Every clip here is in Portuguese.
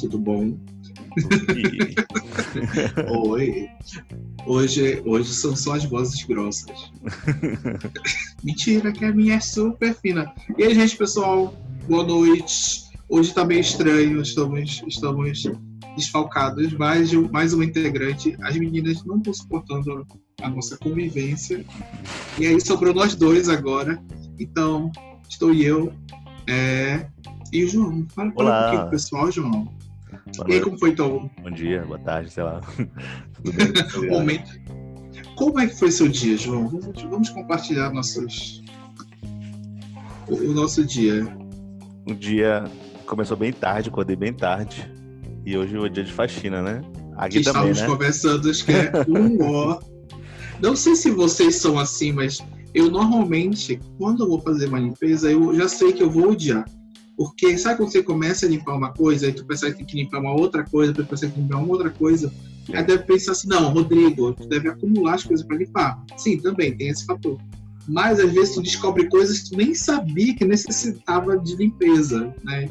tudo bom? Oi. Hoje, hoje são só as vozes grossas. Mentira, que a minha é super fina. E aí, gente, pessoal, boa noite. Hoje tá meio estranho, estamos, estamos desfalcados, mais, mais um integrante. As meninas não estão suportando a nossa convivência. E aí sobrou nós dois agora. Então, estou eu é... e o João. Fala, fala um pouquinho pessoal, João. Boa e aí, como foi então? Bom dia, boa tarde, sei lá. Tudo bem? Momento. Como é que foi seu dia, João? Vamos, vamos compartilhar nossos... o, o nosso dia. O dia começou bem tarde, acordei bem tarde. E hoje é o dia de faxina, né? Aqui que também, estávamos né? conversando, acho que é um ó. Não sei se vocês são assim, mas eu normalmente, quando eu vou fazer uma limpeza, eu já sei que eu vou odiar. Porque sabe quando você começa a limpar uma coisa, e tu pensa que tem que limpar uma outra coisa, tu pensa que tem que limpar uma outra coisa, aí deve pensar assim, não, Rodrigo, tu deve acumular as coisas para limpar. Sim, também tem esse fator. Mas às vezes tu descobre coisas que tu nem sabia que necessitava de limpeza, né?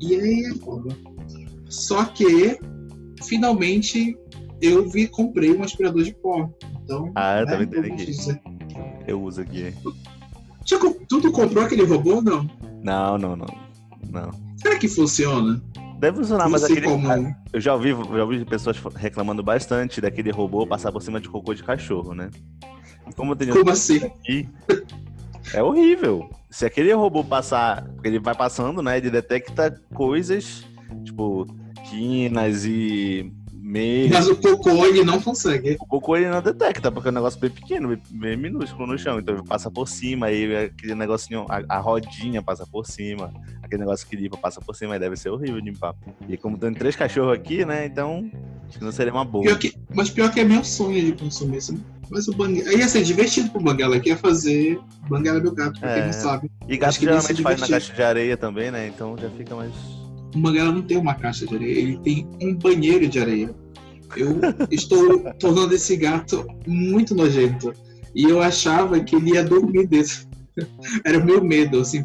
E aí é foda. Só que, finalmente, eu vi, comprei um aspirador de pó. Então, ah, eu né, também tenho aqui. Eu uso aqui. tu, tu comprou aquele robô ou não? Não, não, não. Não. Será que funciona? Deve funcionar, mas aquele. Como... Eu já ouvi, já ouvi pessoas reclamando bastante daquele robô passar por cima de cocô de cachorro, né? Como, como assim? Aqui, é horrível. Se aquele robô passar, ele vai passando, né? Ele detecta coisas, tipo, quinas e meio. Mas o cocô ele não consegue. O cocô ele não detecta, porque é um negócio bem pequeno, bem, bem minúsculo no chão. Então ele passa por cima, aí aquele negocinho, a, a, rodinha passa por cima, aquele negócio que limpa passa por cima, deve ser horrível limpar. E como tem três cachorros aqui, né? Então, acho que não seria uma boa. Pior que, mas pior que é meu sonho de consumir isso. Mas o Banguela. Ia ser divertido pro Banguela, que ia fazer Banguela é meu gato, pra é. quem não sabe. E gato geralmente faz na caixa de areia também, né? Então já fica mais. O Banguela não tem uma caixa de areia, ele tem um banheiro de areia. Eu estou tornando esse gato muito nojento. E eu achava que ele ia dormir desse. Era o meu medo, assim,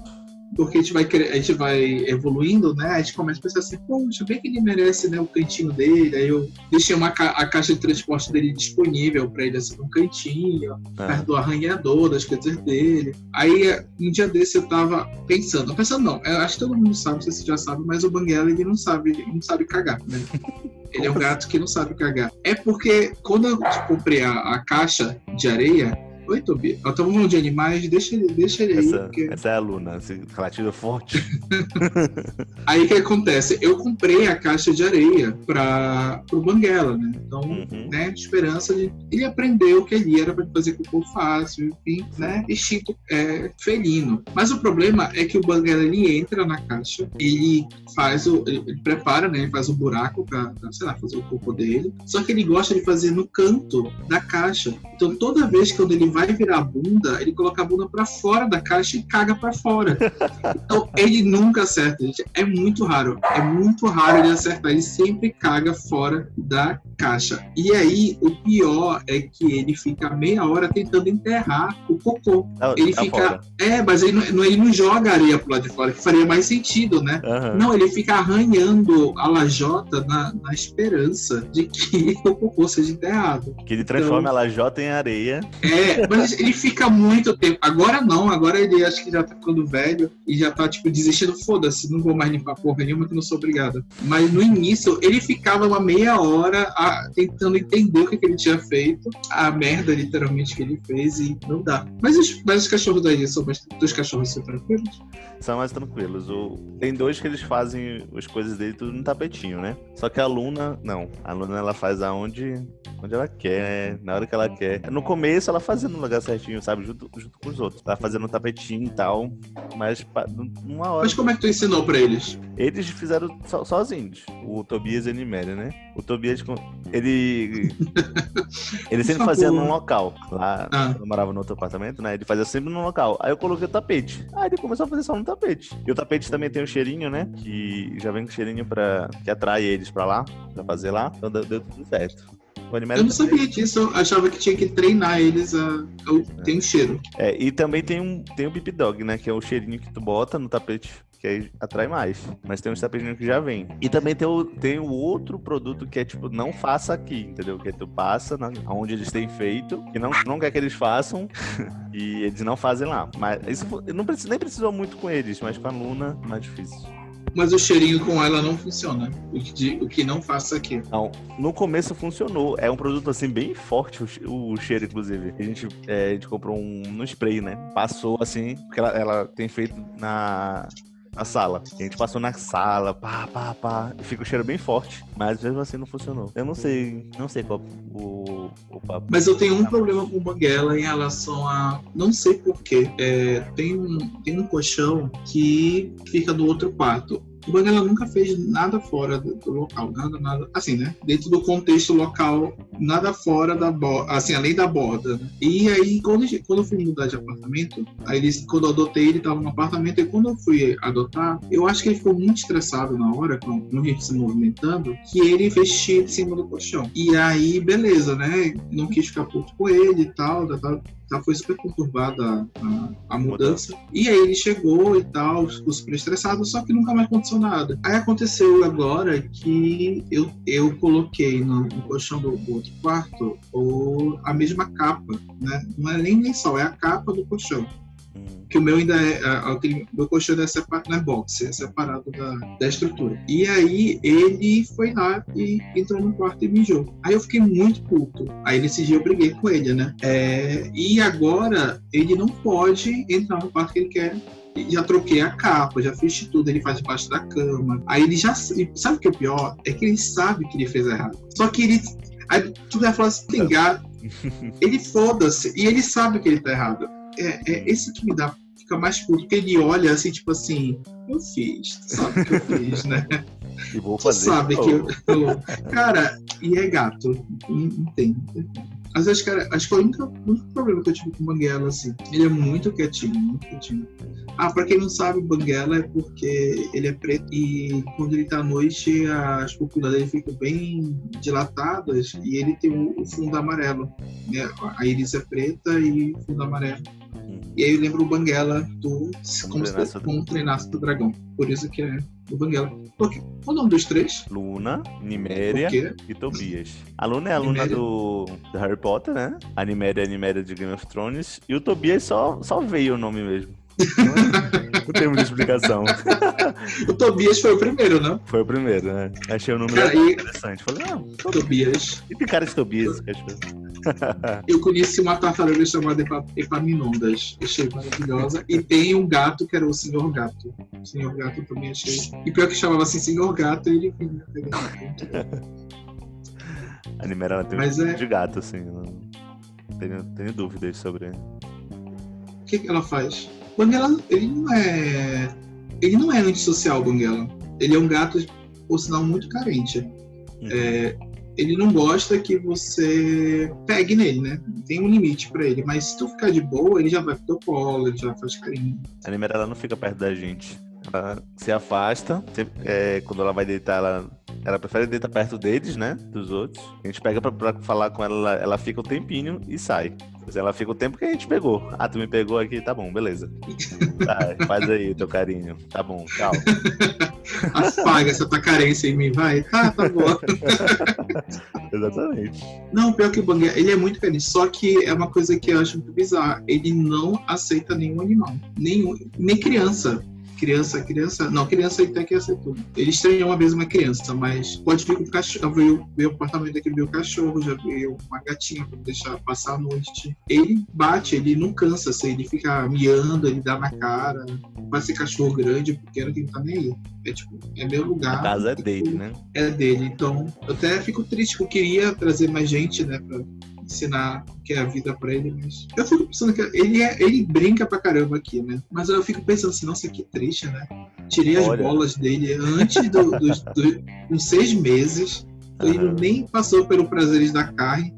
porque a gente vai, a gente vai evoluindo, né? A gente começa a pensar assim, poxa, bem que ele merece né, o cantinho dele. Aí eu deixei uma ca a caixa de transporte dele disponível para ele, assim, num cantinho, ah. perto do arranhador, das coisas dele. Aí, um dia desse, eu tava pensando, pensando não, eu acho que todo mundo sabe, se você já sabe, mas o Banguela, ele não sabe, não sabe cagar, né? Ele é um gato que não sabe cagar. É porque quando eu comprei a, a caixa de areia, Oi, Tobi. Eu tô falando de animais, deixa ele, deixa ele essa, aí. Porque... Essa é a Luna, esse latido forte. aí o que acontece? Eu comprei a caixa de areia para o Banguela, né? Então, uhum. né, de esperança de ele aprender o que ele era para fazer cocô fácil, enfim, né? Instinto é, felino. Mas o problema é que o Banguela ele entra na caixa, ele faz o. ele prepara, né? Ele faz o buraco para, sei lá, fazer o cocô dele. Só que ele gosta de fazer no canto da caixa. Então, toda vez que ele vai virar a bunda, ele coloca a bunda para fora da caixa e caga para fora. Então ele nunca acerta, gente. É muito raro. É muito raro ele acertar. Ele sempre caga fora da caixa. E aí, o pior é que ele fica meia hora tentando enterrar o cocô. Tá, ele tá fica. Fora. É, mas ele não, ele não joga areia pro lado de fora, que faria mais sentido, né? Uhum. Não, ele fica arranhando a lajota na, na esperança de que o cocô seja enterrado. Que ele transforma então, a lajota em areia. É, mas ele fica muito tempo. Agora não, agora ele acho que já tá ficando velho e já tá, tipo, desistindo. Foda-se, não vou mais limpar porra nenhuma que não sou obrigado. Mas no início, ele ficava uma meia hora a, tentando entender o que, que, ele tinha feito, a merda, literalmente, que ele fez e não dá. Mas os, mas os cachorros daí são mais. Dos cachorros são tranquilos? São mais tranquilos. O, tem dois que eles fazem as coisas dele tudo no tapetinho, né? Só que a Luna, não. A Luna ela faz aonde, onde ela quer, na hora que ela quer. No começo ela fazia no lugar certinho, sabe? Junto, junto com os outros. Tava fazendo um tapetinho e tal. Mas numa hora. Mas como é que tu ensinou pra eles? Eles fizeram so, sozinhos. O Tobias e a Niméria, né? O Tobias, ele. ele sempre fazia num local. Lá, ah. eu morava no outro apartamento, né? Ele fazia sempre num local. Aí eu coloquei o tapete. Aí ele começou a fazer só no tapete. E o tapete também tem um cheirinho, né? Que já vem com cheirinho pra. que atrai eles pra lá, pra fazer lá. Então deu tudo certo. O Animera eu não também. sabia disso, eu achava que tinha que treinar eles a. a... Tem um cheiro. É, e também tem um, tem o Bip Dog, né? Que é o cheirinho que tu bota no tapete que aí atrai mais. Mas tem uns tapetinhos que já vem. E também tem o, tem o outro produto que é tipo, não faça aqui, entendeu? Que é tu passa na, onde eles têm feito, que não, não quer que eles façam, e eles não fazem lá. Mas isso não nem precisou muito com eles, mas com a Luna, mais difícil mas o cheirinho com ela não funciona. O que, o que não faça aqui. Não, no começo funcionou. É um produto assim bem forte o, o cheiro, inclusive. A gente, é, a gente comprou um no spray, né? Passou assim, porque ela, ela tem feito na na sala. A gente passou na sala, pá, pá, pá. Fica o cheiro bem forte. Mas mesmo assim não funcionou. Eu não sei, não sei qual o, o papo. Mas eu tenho um problema com banguela em relação a. Não sei porquê. É, tem, tem um colchão que fica do outro quarto. O Banguela nunca fez nada fora do, do, local, nada, nada, assim, né? Dentro do contexto local, nada fora da borda, assim, além da borda. Né? E aí, quando, quando eu fui mudar de apartamento, aí quando eu adotei, ele estava no apartamento, e quando eu fui adotar, eu acho que ele ficou muito estressado na hora, com, a gente se movimentando, que ele fez xixi em cima do colchão. E aí, beleza, né? Não quis ficar puto com ele e tal, tal, Tá, foi super conturbada a, a, mudança. E aí ele chegou e tal, ficou super estressado, só que nunca mais aconteceu nada. Aí aconteceu agora que eu, eu coloquei no, no colchão do, do, outro quarto o, a mesma capa, né? Não é nem lençol, é a capa do colchão que o meu ainda é, aquele, meu colchão é separado, não é boxe, é separado da, da estrutura. E aí ele foi lá e entrou no quarto e mijou. Aí eu fiquei muito puto. Aí nesse dia eu briguei com ele, né? É, e agora ele não pode entrar no quarto que ele quer já troquei a capa, já fiz tudo, ele faz debaixo da cama. Aí ele já sabe o que é o pior? É que ele sabe que ele fez errado. Só que ele. Aí tu vai falar assim, tem gato. Ele foda-se. E ele sabe que ele tá errado. É, é esse que me dá fica mais puto, porque ele olha assim, tipo assim, eu fiz, tu sabe o que eu fiz, né? E vou fazer. Tu sabe que eu, eu, Cara, e é gato, não tem. Mas acho que, acho que o único, o único problema que eu tive com o Banguela, assim, ele é muito quietinho, muito quietinho. Ah, pra quem não sabe, Banguela é porque ele é preto e quando ele tá à noite, as pupilas dele ficam bem dilatadas e ele tem o, o fundo amarelo. Né? A íris é preta e o fundo amarelo. E aí eu lembro o Banguela do como, se, como treinasse do dragão. Por isso que é o Banguela. Por quê? Qual o nome dos três? Luna, Niméria e Tobias. A Luna é a Luna do, do, Harry Potter, né? A Niméria é a Niméria de Game of Thrones. E o Tobias só, só veio o nome mesmo. Não tem muita explicação. o Tobias foi o primeiro, né? Foi o primeiro, né? Achei o nome e... interessante. Falei, ah, Tobias. E tem cara de Tobias. Eu conheci uma tartaruga chamada Epaminondas. Achei maravilhosa. E tem um gato que era o Senhor Gato. O Senhor Gato também achei. E pior que chamava assim Senhor Gato, ele vinha. A Nimera tem Mas um é... de gato, assim. Não tenho, tenho dúvidas sobre. O que, que ela faz? Banguela, ele não é. Ele não é antissocial, Banguela. Ele é um gato, por sinal, muito carente. Uhum. É, ele não gosta que você pegue nele, né? Tem um limite para ele, mas se tu ficar de boa, ele já vai pro teu colo, ele já faz carinho. A Nimera, ela não fica perto da gente. Ela se afasta. É, quando ela vai deitar, ela, ela prefere deitar perto deles, né? Dos outros. A gente pega pra, pra falar com ela, ela fica um tempinho e sai. Ela fica o tempo que a gente pegou. Ah, tu me pegou aqui, tá bom, beleza. Tá, faz aí teu carinho. Tá bom, tchau. Apaga essa tua carência em mim, vai. Tá, tá bom. Exatamente. Não, pior que o Bang, ele é muito feliz. Só que é uma coisa que eu acho muito bizarra. Ele não aceita nenhum animal. Nenhum, nem criança criança, criança, não, criança até que aceitou. Ele estranhou uma vez uma criança, mas pode vir com o cachorro, veio, veio o apartamento veio o cachorro, já veio uma gatinha para deixar passar a noite. Ele bate, ele não cansa, assim, ele fica miando, ele dá na cara. Vai ser cachorro grande, pequeno, que não tá nem aí. É tipo, é meu lugar. A casa é dele, né? É dele. Então, eu até fico triste, porque eu queria trazer mais gente, né, pra ensinar o que é a vida pra ele, mas eu fico pensando que ele, é, ele brinca pra caramba aqui, né? Mas eu fico pensando assim, nossa, que triste, né? Tirei Olha. as bolas dele antes do, do, do, com seis meses. Ele uhum. nem passou pelo prazeres da carne.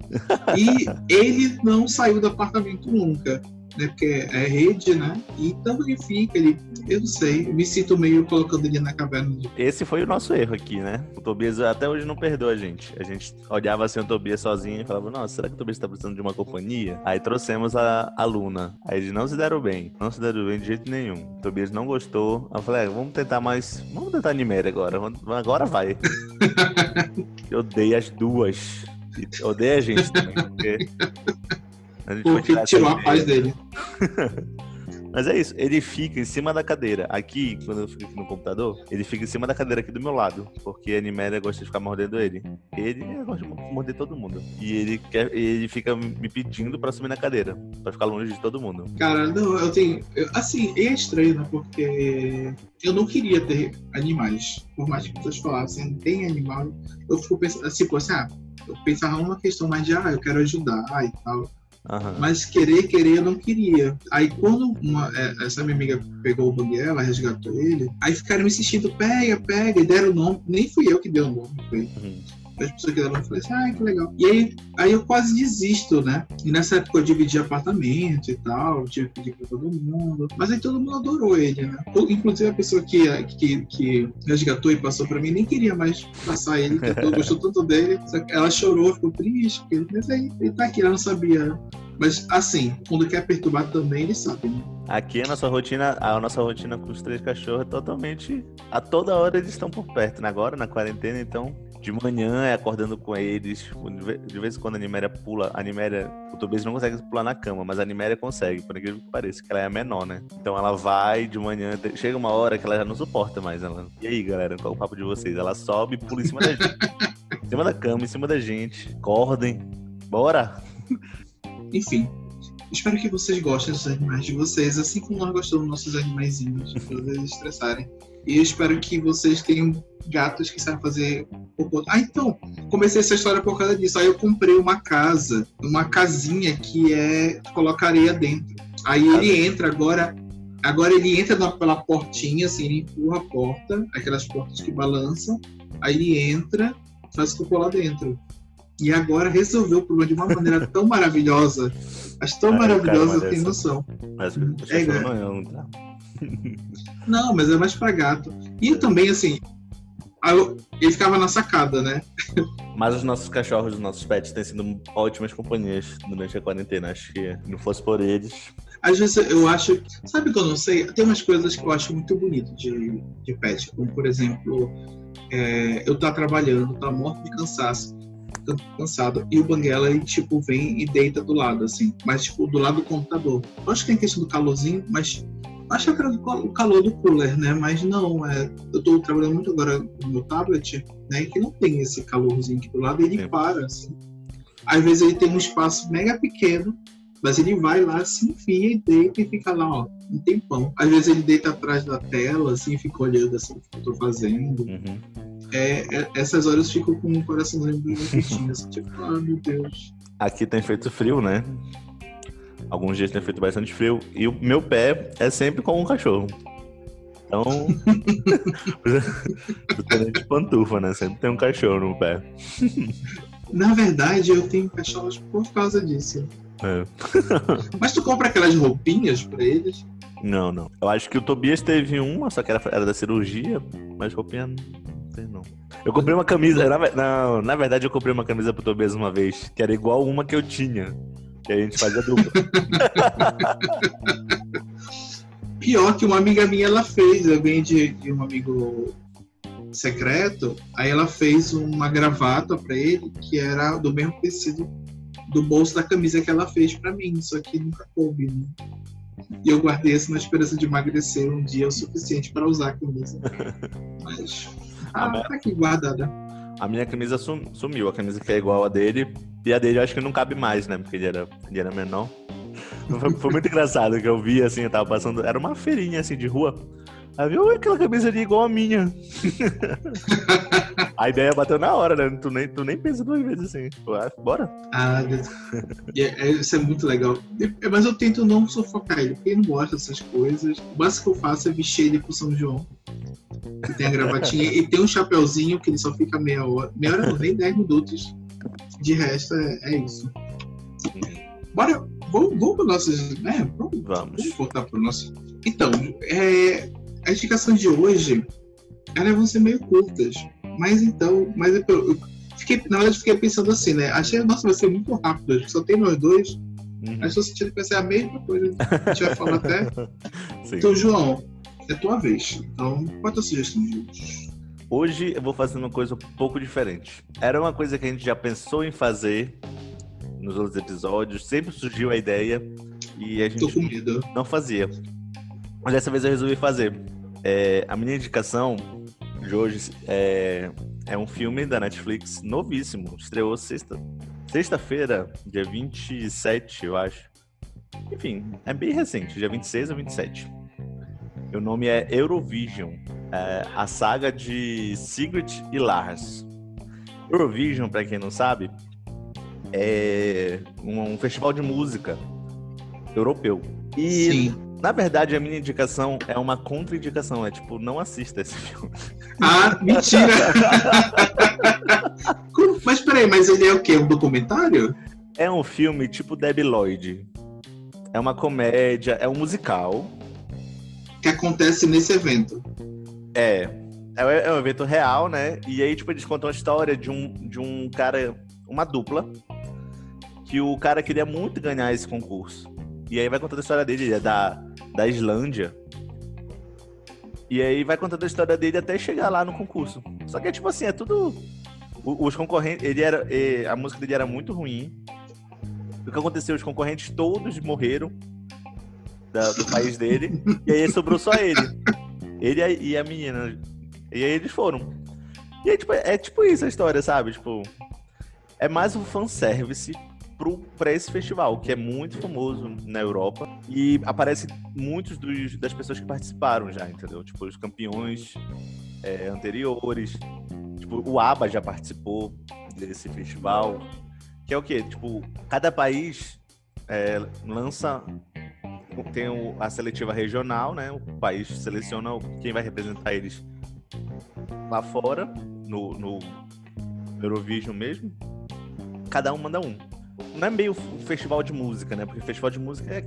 e ele não saiu do apartamento nunca. Né? Porque é rede, né? E tanto que fica, ele, eu não sei, me sinto meio colocando ele na caverna. Esse foi o nosso erro aqui, né? O Tobias até hoje não perdoa a gente. A gente olhava assim o Tobias sozinho e falava, nossa, será que o Tobias tá precisando de uma companhia? Aí trouxemos a, a Luna. Aí eles não se deram bem. Não se deram bem de jeito nenhum. O Tobias não gostou. Aí eu falei, é, vamos tentar mais. Vamos tentar Animéria agora. Agora vai. eu odeio as duas. Odeio a gente também, porque. A gente porque tirou a paz dele. Mas é isso, ele fica em cima da cadeira. Aqui, quando eu fico aqui no computador, ele fica em cima da cadeira aqui do meu lado. Porque a Animéria gosta de ficar mordendo ele. Ele gosta de morder todo mundo. E ele quer, ele fica me pedindo pra subir na cadeira. Pra ficar longe de todo mundo. Cara, não, eu tenho. Eu, assim, é estranho, né? Porque eu não queria ter animais. Por mais que pessoas falassem, tem animal. Eu fico pensando, tipo assim, ah, eu pensava numa questão mais de, ah, eu quero ajudar e tal. Uhum. Mas querer, querer, eu não queria. Aí quando uma, é, essa minha amiga pegou o Banguela, resgatou ele, aí ficaram insistindo, pega, pega, e deram o nome. Nem fui eu que dei o nome, foi. Uhum as pessoas que eu falei assim, ah, que legal. E aí, aí eu quase desisto, né? E nessa época eu dividi apartamento e tal, tive que pedir pra todo mundo. Mas aí todo mundo adorou ele, né? Inclusive a pessoa que, que, que resgatou e passou pra mim nem queria mais passar ele, porque gostou tanto dele. Ela chorou, ficou triste, porque, mas aí ele tá aqui, ela não sabia. Mas assim, quando quer perturbar também, ele sabe, né? Aqui a nossa rotina, a nossa rotina com os três cachorros é totalmente. A toda hora eles estão por perto, né? Agora, na quarentena, então de manhã é acordando com eles. De vez em quando a Niméria pula. A Niméria, o Tobias não consegue pular na cama, mas a Niméria consegue, por incrível que pareça, que ela é a menor, né? Então ela vai de manhã, chega uma hora que ela já não suporta mais. Ela, e aí, galera, qual é o papo de vocês? Ela sobe e pula em cima da gente. em cima da cama, em cima da gente. Acordem. Bora! Enfim, Espero que vocês gostem dos animais de vocês, assim como nós gostamos dos nossos animaizinhos, para eles estressarem. E eu espero que vocês tenham gatos que sabem fazer cocô. Ah, então, comecei essa história por causa disso. Aí eu comprei uma casa, uma casinha que é coloca areia dentro. Aí ele entra agora, agora ele entra pela portinha, assim, ele empurra a porta, aquelas portas que balançam. Aí ele entra, faz cocô lá dentro. E agora resolveu o problema de uma maneira tão maravilhosa. Acho tão maravilhosa, tem noção. Mas é, não, tá? Não, mas é mais pra gato. E também, assim, ele ficava na sacada, né? Mas os nossos cachorros, os nossos pets têm sido ótimas companhias durante a quarentena. Acho que não fosse por eles. Às vezes eu acho. Sabe que eu não sei? Tem umas coisas que eu acho muito bonito de, de pet. Como, por exemplo, é, eu tá trabalhando, tá morto de cansaço cansado. E o Banguela, ele, tipo, vem e deita do lado, assim. Mas, tipo, do lado do computador. Eu acho que tem questão do calorzinho, mas... Acho que era o calor do cooler, né? Mas não, é... Eu tô trabalhando muito agora no meu tablet, né? Que não tem esse calorzinho aqui do lado. Ele Sim. para, assim. Às vezes ele tem um espaço mega pequeno, mas ele vai lá, se enfia e deita e fica lá, ó, um tempão. Às vezes ele deita atrás da tela, assim, fica olhando assim o que eu tô fazendo. Uhum é, é, essas horas ficam com o coraçãozinho bem quentinho, assim, tipo, ah, meu Deus. Aqui tem feito frio, né? Alguns dias tem feito bastante frio. E o meu pé é sempre com um cachorro. Então. eu de pantufa, né? Sempre tem um cachorro no pé. Na verdade, eu tenho cachorros por causa disso. É. Mas tu compra aquelas roupinhas pra eles? Não, não. Eu acho que o Tobias teve uma, só que era, era da cirurgia, mas roupinha não. Eu comprei uma camisa. Na, não, na verdade, eu comprei uma camisa pro Tobias uma vez, que era igual uma que eu tinha. Que a gente fazia dupla. Pior que uma amiga minha ela fez, eu ganhei de, de um amigo secreto, aí ela fez uma gravata para ele que era do mesmo tecido do bolso da camisa que ela fez para mim, só que nunca coube, né? E eu guardei isso na esperança de emagrecer um dia o suficiente para usar a camisa. Mas ah, minha... tá aqui guardada. A minha camisa sumiu, a camisa que é igual a dele. E a dele eu acho que não cabe mais, né? Porque ele era, ele era menor. Foi, foi muito engraçado que eu vi, assim, eu tava passando. Era uma feirinha assim de rua. Aí viu aquela camisa ali igual a minha. a ideia bateu na hora, né? Tu nem, tu nem pensa duas vezes assim. Ah, bora. Ah, é, é, isso é muito legal. Mas eu tento não sufocar ele, porque ele não gosta dessas coisas. O básico que eu faço é vestir ele pro São João. Que tem a gravatinha e tem um chapeuzinho que ele só fica meia hora. Meia hora não, nem 10 minutos. De resto, é, é isso. Bora, vamos, vamos para nossos. Né? Vamos, vamos. vamos voltar para o nosso. Então, é, a indicação de hoje, elas vão ser meio curtas. Mas então, mas eu, eu fiquei, na verdade, fiquei pensando assim, né? Achei, nossa, vai ser muito rápido, só tem nós dois. Uhum. Mas estou sentindo que vai ser a mesma coisa. A gente vai falar até. Sim. Então, João, é tua vez. Então, qual é a tua sugestão de hoje? Hoje eu vou fazer uma coisa um pouco diferente. Era uma coisa que a gente já pensou em fazer nos outros episódios, sempre surgiu a ideia e a gente não fazia. Mas dessa vez eu resolvi fazer. É, a minha indicação de hoje é, é um filme da Netflix novíssimo. Estreou sexta, sexta-feira, dia 27, eu acho. Enfim, é bem recente, dia 26 ou 27. O nome é Eurovision, é a saga de Sigrid e Lars. Eurovision, para quem não sabe, é um, festival de música europeu. E, Sim. Na verdade, a minha indicação é uma contraindicação. É tipo, não assista esse filme. Ah, mentira! mas peraí, mas ele é o quê? Um documentário? É um filme tipo Debbie Lloyd. É uma comédia, é um musical que acontece nesse evento. É. É, é um evento real, né? E aí, tipo, eles contam a história de um, de um cara, uma dupla, que o cara queria muito ganhar esse concurso. E aí vai contando a história dele, ele é da, da Islândia. E aí vai contando a história dele até chegar lá no concurso. Só que é tipo assim, é tudo. Os concorrentes. Ele era. A música dele era muito ruim. O que aconteceu? Os concorrentes todos morreram da, do país dele. e aí sobrou só ele. Ele e a menina. E aí eles foram. E aí, tipo, é tipo isso a história, sabe? Tipo. É mais um fanservice para esse festival, que é muito famoso na Europa. E aparece muitos dos, das pessoas que participaram já, entendeu? Tipo, os campeões é, anteriores. Tipo, o ABBA já participou desse festival. Que é o quê? Tipo, cada país é, lança tem a seletiva regional, né? O país seleciona quem vai representar eles lá fora, no, no Eurovision mesmo. Cada um manda um. Não é meio festival de música, né? Porque festival de música é.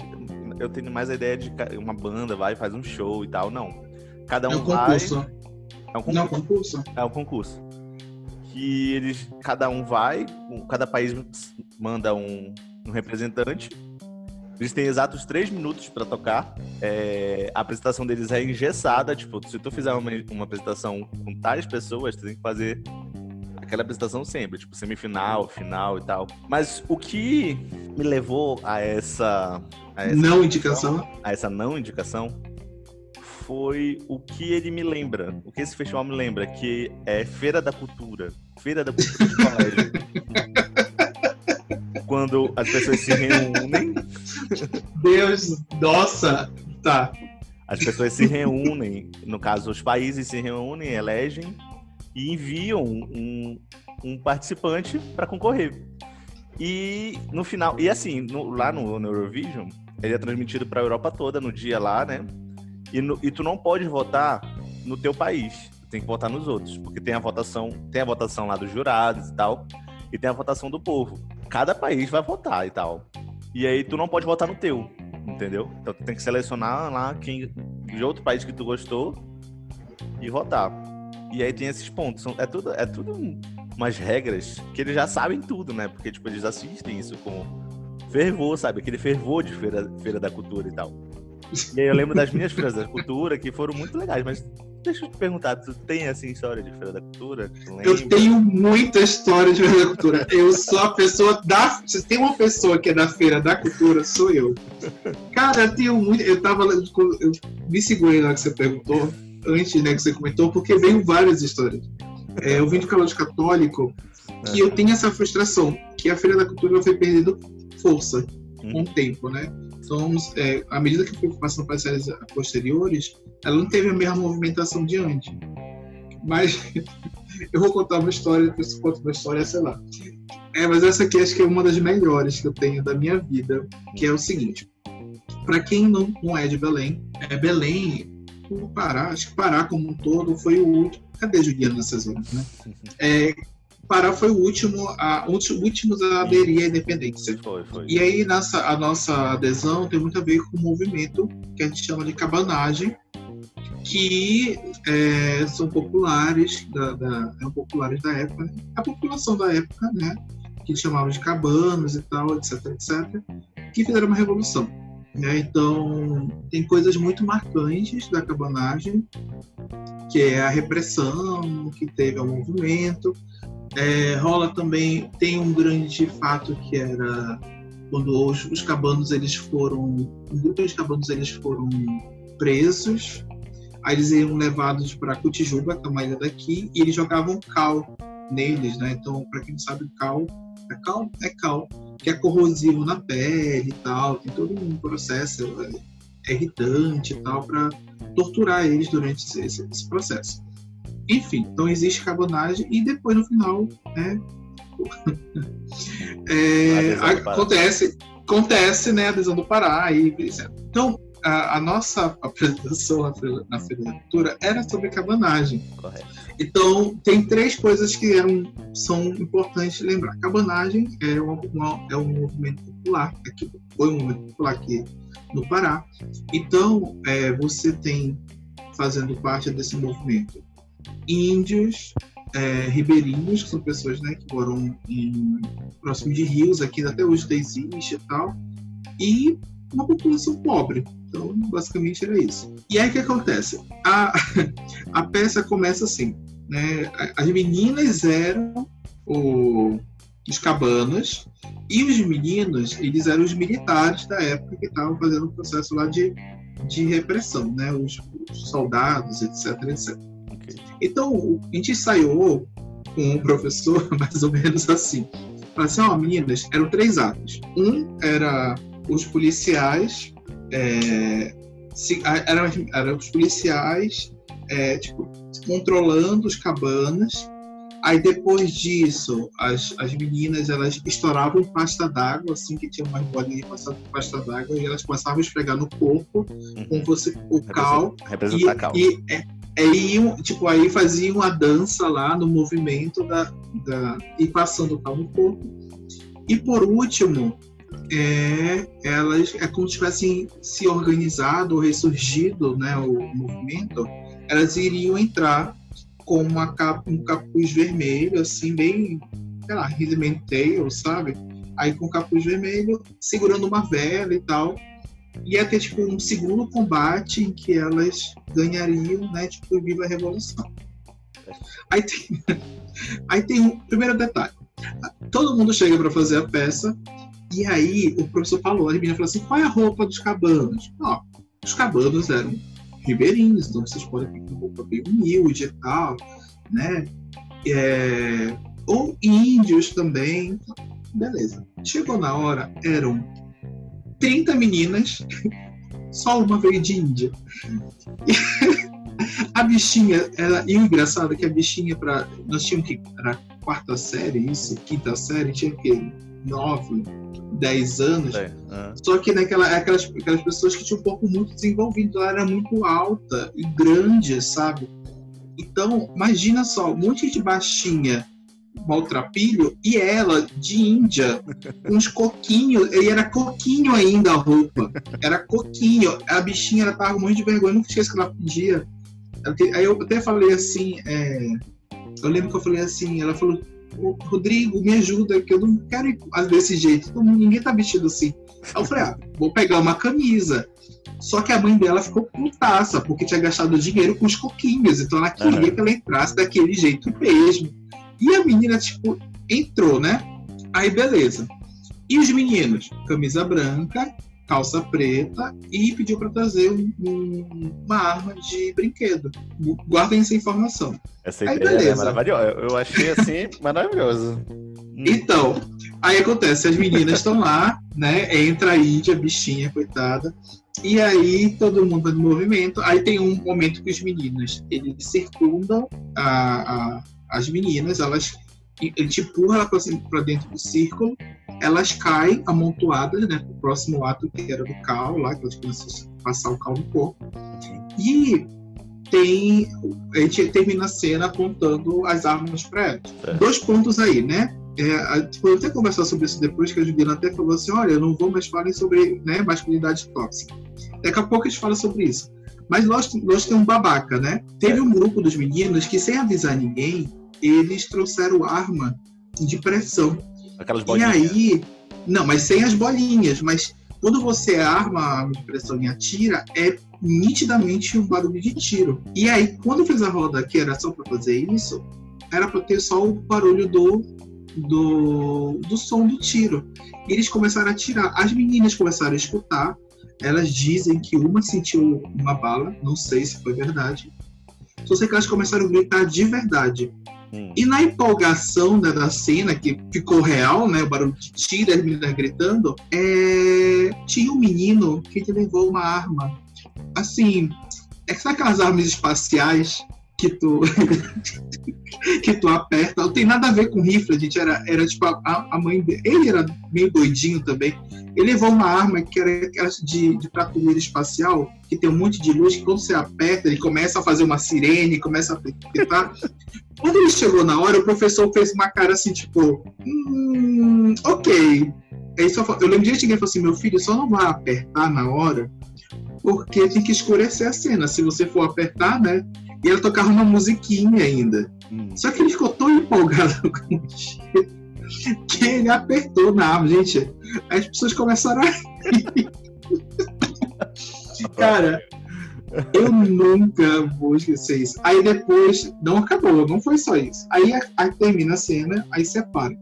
Eu tenho mais a ideia de uma banda vai, faz um show e tal. Não. Cada um, é um vai. Concurso. É um concurso. Não, concurso. É um concurso. Que eles. Cada um vai, cada país manda um, um representante eles têm exatos três minutos para tocar. É, a apresentação deles é engessada. Tipo, se tu fizer uma, uma apresentação com tais pessoas, tu tem que fazer aquela apresentação sempre, tipo semifinal, final e tal. Mas o que me levou a essa, a essa não indicação, a essa não indicação foi o que ele me lembra, o que esse festival me lembra, que é Feira da Cultura, Feira da Cultura de Colégio. Quando as pessoas se reúnem Deus, nossa, tá. As pessoas se reúnem, no caso, os países se reúnem, elegem e enviam um, um participante para concorrer. E no final, e assim, no, lá no, no, Eurovision, ele é transmitido para a Europa toda no dia lá, né? E, no, e tu não pode votar no teu país, tu tem que votar nos outros, porque tem a votação, tem a votação lá dos jurados e tal, e tem a votação do povo. Cada país vai votar e tal. E aí tu não pode votar no teu, entendeu? Então tu tem que selecionar lá quem de outro país que tu gostou e votar. E aí tem esses pontos. É tudo, é tudo umas regras que eles já sabem tudo, né? Porque tipo, eles assistem isso com fervor, sabe? Aquele fervor de feira, feira da cultura e tal. E aí eu lembro das minhas feiras da cultura que foram muito legais, mas Deixa eu te perguntar, tu tem assim história de Feira da Cultura? Eu tenho muita história de Feira da Cultura. Eu sou a pessoa da. Se tem uma pessoa que é da Feira da Cultura, sou eu. Cara, eu tenho muito. Eu tava. Eu me segurei lá que você perguntou, antes né, que você comentou, porque veio várias histórias. É, eu vim de colégio católico e eu tenho essa frustração, que a Feira da Cultura foi perdendo força com o hum. tempo, né? Então, é, à medida que foi passando para as séries posteriores, ela não teve a mesma movimentação de antes. Mas eu vou contar uma história, que eu conto uma história, sei lá. É, mas essa aqui acho que é uma das melhores que eu tenho da minha vida, que é o seguinte. Para quem não, não é de Belém, é Belém, o Pará, acho que Pará como um todo foi o último. Cadê Juliana nessas horas, né? É, Pará foi o último, a, últimos a aderir à independência. Foi, foi. E aí nossa, a nossa adesão tem muito a ver com o movimento que a gente chama de cabanagem, que é, são populares da, da, populares da época, né? a população da época, né, que chamavam de cabanos e tal, etc, etc, que fizeram uma revolução. Né? Então, tem coisas muito marcantes da cabanagem, que é a repressão que teve ao movimento. É, rola também, tem um grande fato que era quando os, os cabanos eles foram, um grupo de cabanos eles foram presos, aí eles iam levados para Cotijuba, que é uma ilha daqui, e eles jogavam cal neles, né? Então, para quem não sabe, cal é cal, é cal que é corrosivo na pele e tal, tem todo um processo é, irritante e tal para torturar eles durante esse, esse, processo. Enfim, então existe carbonagem e depois no final, né, é, acontece, acontece, né, a adesão do Pará e então a, a, nossa apresentação na da Cultura era sobre cabanagem. Correto. Então, tem três coisas que eram, são importantes lembrar. Cabanagem é, uma, uma, é um movimento popular, aqui, foi um movimento popular aqui no Pará. Então, é, você tem, fazendo parte desse movimento, índios, é, ribeirinhos, que são pessoas né, que moram em, próximo de rios, aqui até hoje existe e tal, e uma população pobre. Então, basicamente era isso. E aí o que acontece? A, a peça começa assim, né? As meninas eram o, os cabanas e os meninos, eles eram os militares da época que estavam fazendo o processo lá de, de repressão, né? Os, os soldados, etc, etc. Então, a gente ensaiou com o professor mais ou menos assim. Falei assim, ó, oh, meninas, eram três atos. Um era os policiais é, se, eram, eram os policiais é, tipo, controlando os cabanas. Aí depois disso, as, as meninas elas estouravam pasta d'água, assim que tinha uma bolinha passando pasta d'água, e elas começavam a esfregar no corpo uhum. com você, o cal. Representar e, cal. E, é, é, iam, tipo, aí faziam a dança lá no movimento da, da, e passando o cal no corpo. E por último, é, elas é como se tivessem se organizado ou ressurgido né, o movimento, elas iriam entrar com uma um capuz vermelho, assim, bem, sei lá, Tail, sabe? Aí com capuz vermelho, segurando uma vela e tal. Ia ter, tipo, um segundo combate em que elas ganhariam, né, tipo, Viva a Revolução. Aí tem, aí tem um primeiro detalhe. Todo mundo chega para fazer a peça e aí o professor falou, a menina falou assim, qual é a roupa dos cabanos? Ó, os cabanos eram ribeirinhos, então vocês podem ter uma roupa bem humilde e tal, né? É, ou índios também. Beleza. Chegou na hora, eram 30 meninas, só uma veio de Índia. A bichinha, ela, e o engraçado é que a bichinha, pra, nós tínhamos que. Era quarta série, isso, quinta série, tinha que nove, 10 anos. É, é. Só que naquela, aquelas, aquelas pessoas que tinham um corpo muito desenvolvido, ela era muito alta e grande, sabe? Então, imagina só, um monte de baixinha, maltrapilho, e ela, de Índia, uns coquinhos, e era coquinho ainda a roupa. Era coquinho. A bichinha, ela tava monte de vergonha, nunca esqueci que ela podia. Aí eu até falei assim, é, eu lembro que eu falei assim, ela falou, Rodrigo, me ajuda, que eu não quero ir desse jeito. Ninguém tá vestido assim. Aí eu falei, ah, vou pegar uma camisa. Só que a mãe dela ficou putaça, porque tinha gastado dinheiro com os coquinhos. Então ela queria uhum. que ela entrasse daquele jeito mesmo. E a menina, tipo, entrou, né? Aí beleza. E os meninos? Camisa branca, calça preta e pediu para trazer um, um, uma arma de brinquedo. Guardem essa informação. Essa aí, ideia é beleza. é maravilhosa. Eu achei assim maravilhoso. Então, aí acontece, as meninas estão lá, né? Entra a Índia, bichinha, coitada. E aí todo mundo tá no movimento. Aí tem um momento que os meninos eles circundam a, a as meninas, elas ele te empurra para dentro do círculo elas caem amontoadas, né, o próximo ato que era do cal, lá, que elas começam a passar o cal no corpo. E tem. A gente termina a cena apontando as armas para ela. É. Dois pontos aí, né? É, tipo, eu até conversar sobre isso depois, que a Juliana até falou assim: olha, eu não vou mais falar sobre né, masculinidade tóxica. Daqui a pouco a gente fala sobre isso. Mas nós, nós temos um babaca, né? Teve um grupo dos meninos que, sem avisar ninguém, eles trouxeram arma de pressão. Aquelas bolinhas. E aí. Não, mas sem as bolinhas. Mas quando você arma a arma de pressão e atira, é nitidamente um barulho de tiro. E aí, quando fez a roda que era só para fazer isso, era para ter só o barulho do, do, do som do tiro. E eles começaram a atirar. As meninas começaram a escutar. Elas dizem que uma sentiu uma bala, não sei se foi verdade. Só sei que elas começaram a gritar de verdade. Hum. E na empolgação né, da cena, que ficou real, né, o barulho de tiro, as meninas gritando, é... tinha um menino que levou uma arma. Assim, é que aquelas armas espaciais que tu que tu aperta. Não tem nada a ver com rifle, gente. Era, era tipo a, a mãe dele. Ele era meio doidinho também. Ele levou uma arma que era aquela de, de prateleira espacial, que tem um monte de luz, que quando você aperta, ele começa a fazer uma sirene, começa a apertar. quando ele chegou na hora, o professor fez uma cara assim, tipo, hum, ok. Aí só, eu lembro de ele falou assim: meu filho, só não vai apertar na hora, porque tem que escurecer a cena. Se você for apertar, né? E ela tocava uma musiquinha ainda. Hum. Só que ele ficou tão empolgado com o que ele apertou na arma, gente. As pessoas começaram a rir. Cara, eu nunca vou esquecer isso. Aí depois, não acabou, não foi só isso. Aí, aí termina a cena, aí separa.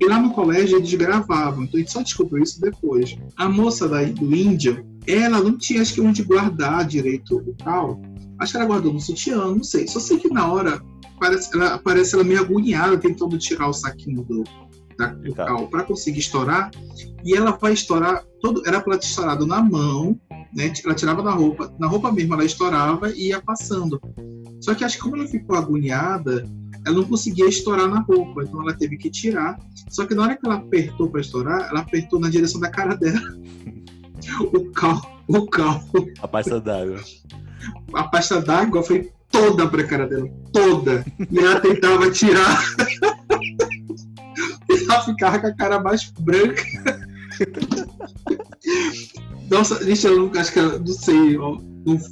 E lá no colégio eles gravavam, então a gente só descobriu isso depois. A moça da, do índio, ela não tinha acho que onde guardar direito o cal. Acho que ela guardou no sutiã, não sei. Só sei que na hora parece, ela, parece ela meio agoniada tentando tirar o saquinho do, da, do tá. cal para conseguir estourar. E ela vai estourar, todo, era para ela ter estourado na mão, né? Ela tirava da roupa, na roupa mesmo ela estourava e ia passando. Só que acho que como ela ficou agoniada, ela não conseguia estourar na roupa, então ela teve que tirar. Só que na hora que ela apertou para estourar, ela apertou na direção da cara dela. o cal, o cal. A pasta d'água. A pasta d'água foi toda pra cara dela, toda. E ela tentava tirar. e ela ficava com a cara mais branca. Nossa, gente, eu não, acho que eu não sei, não,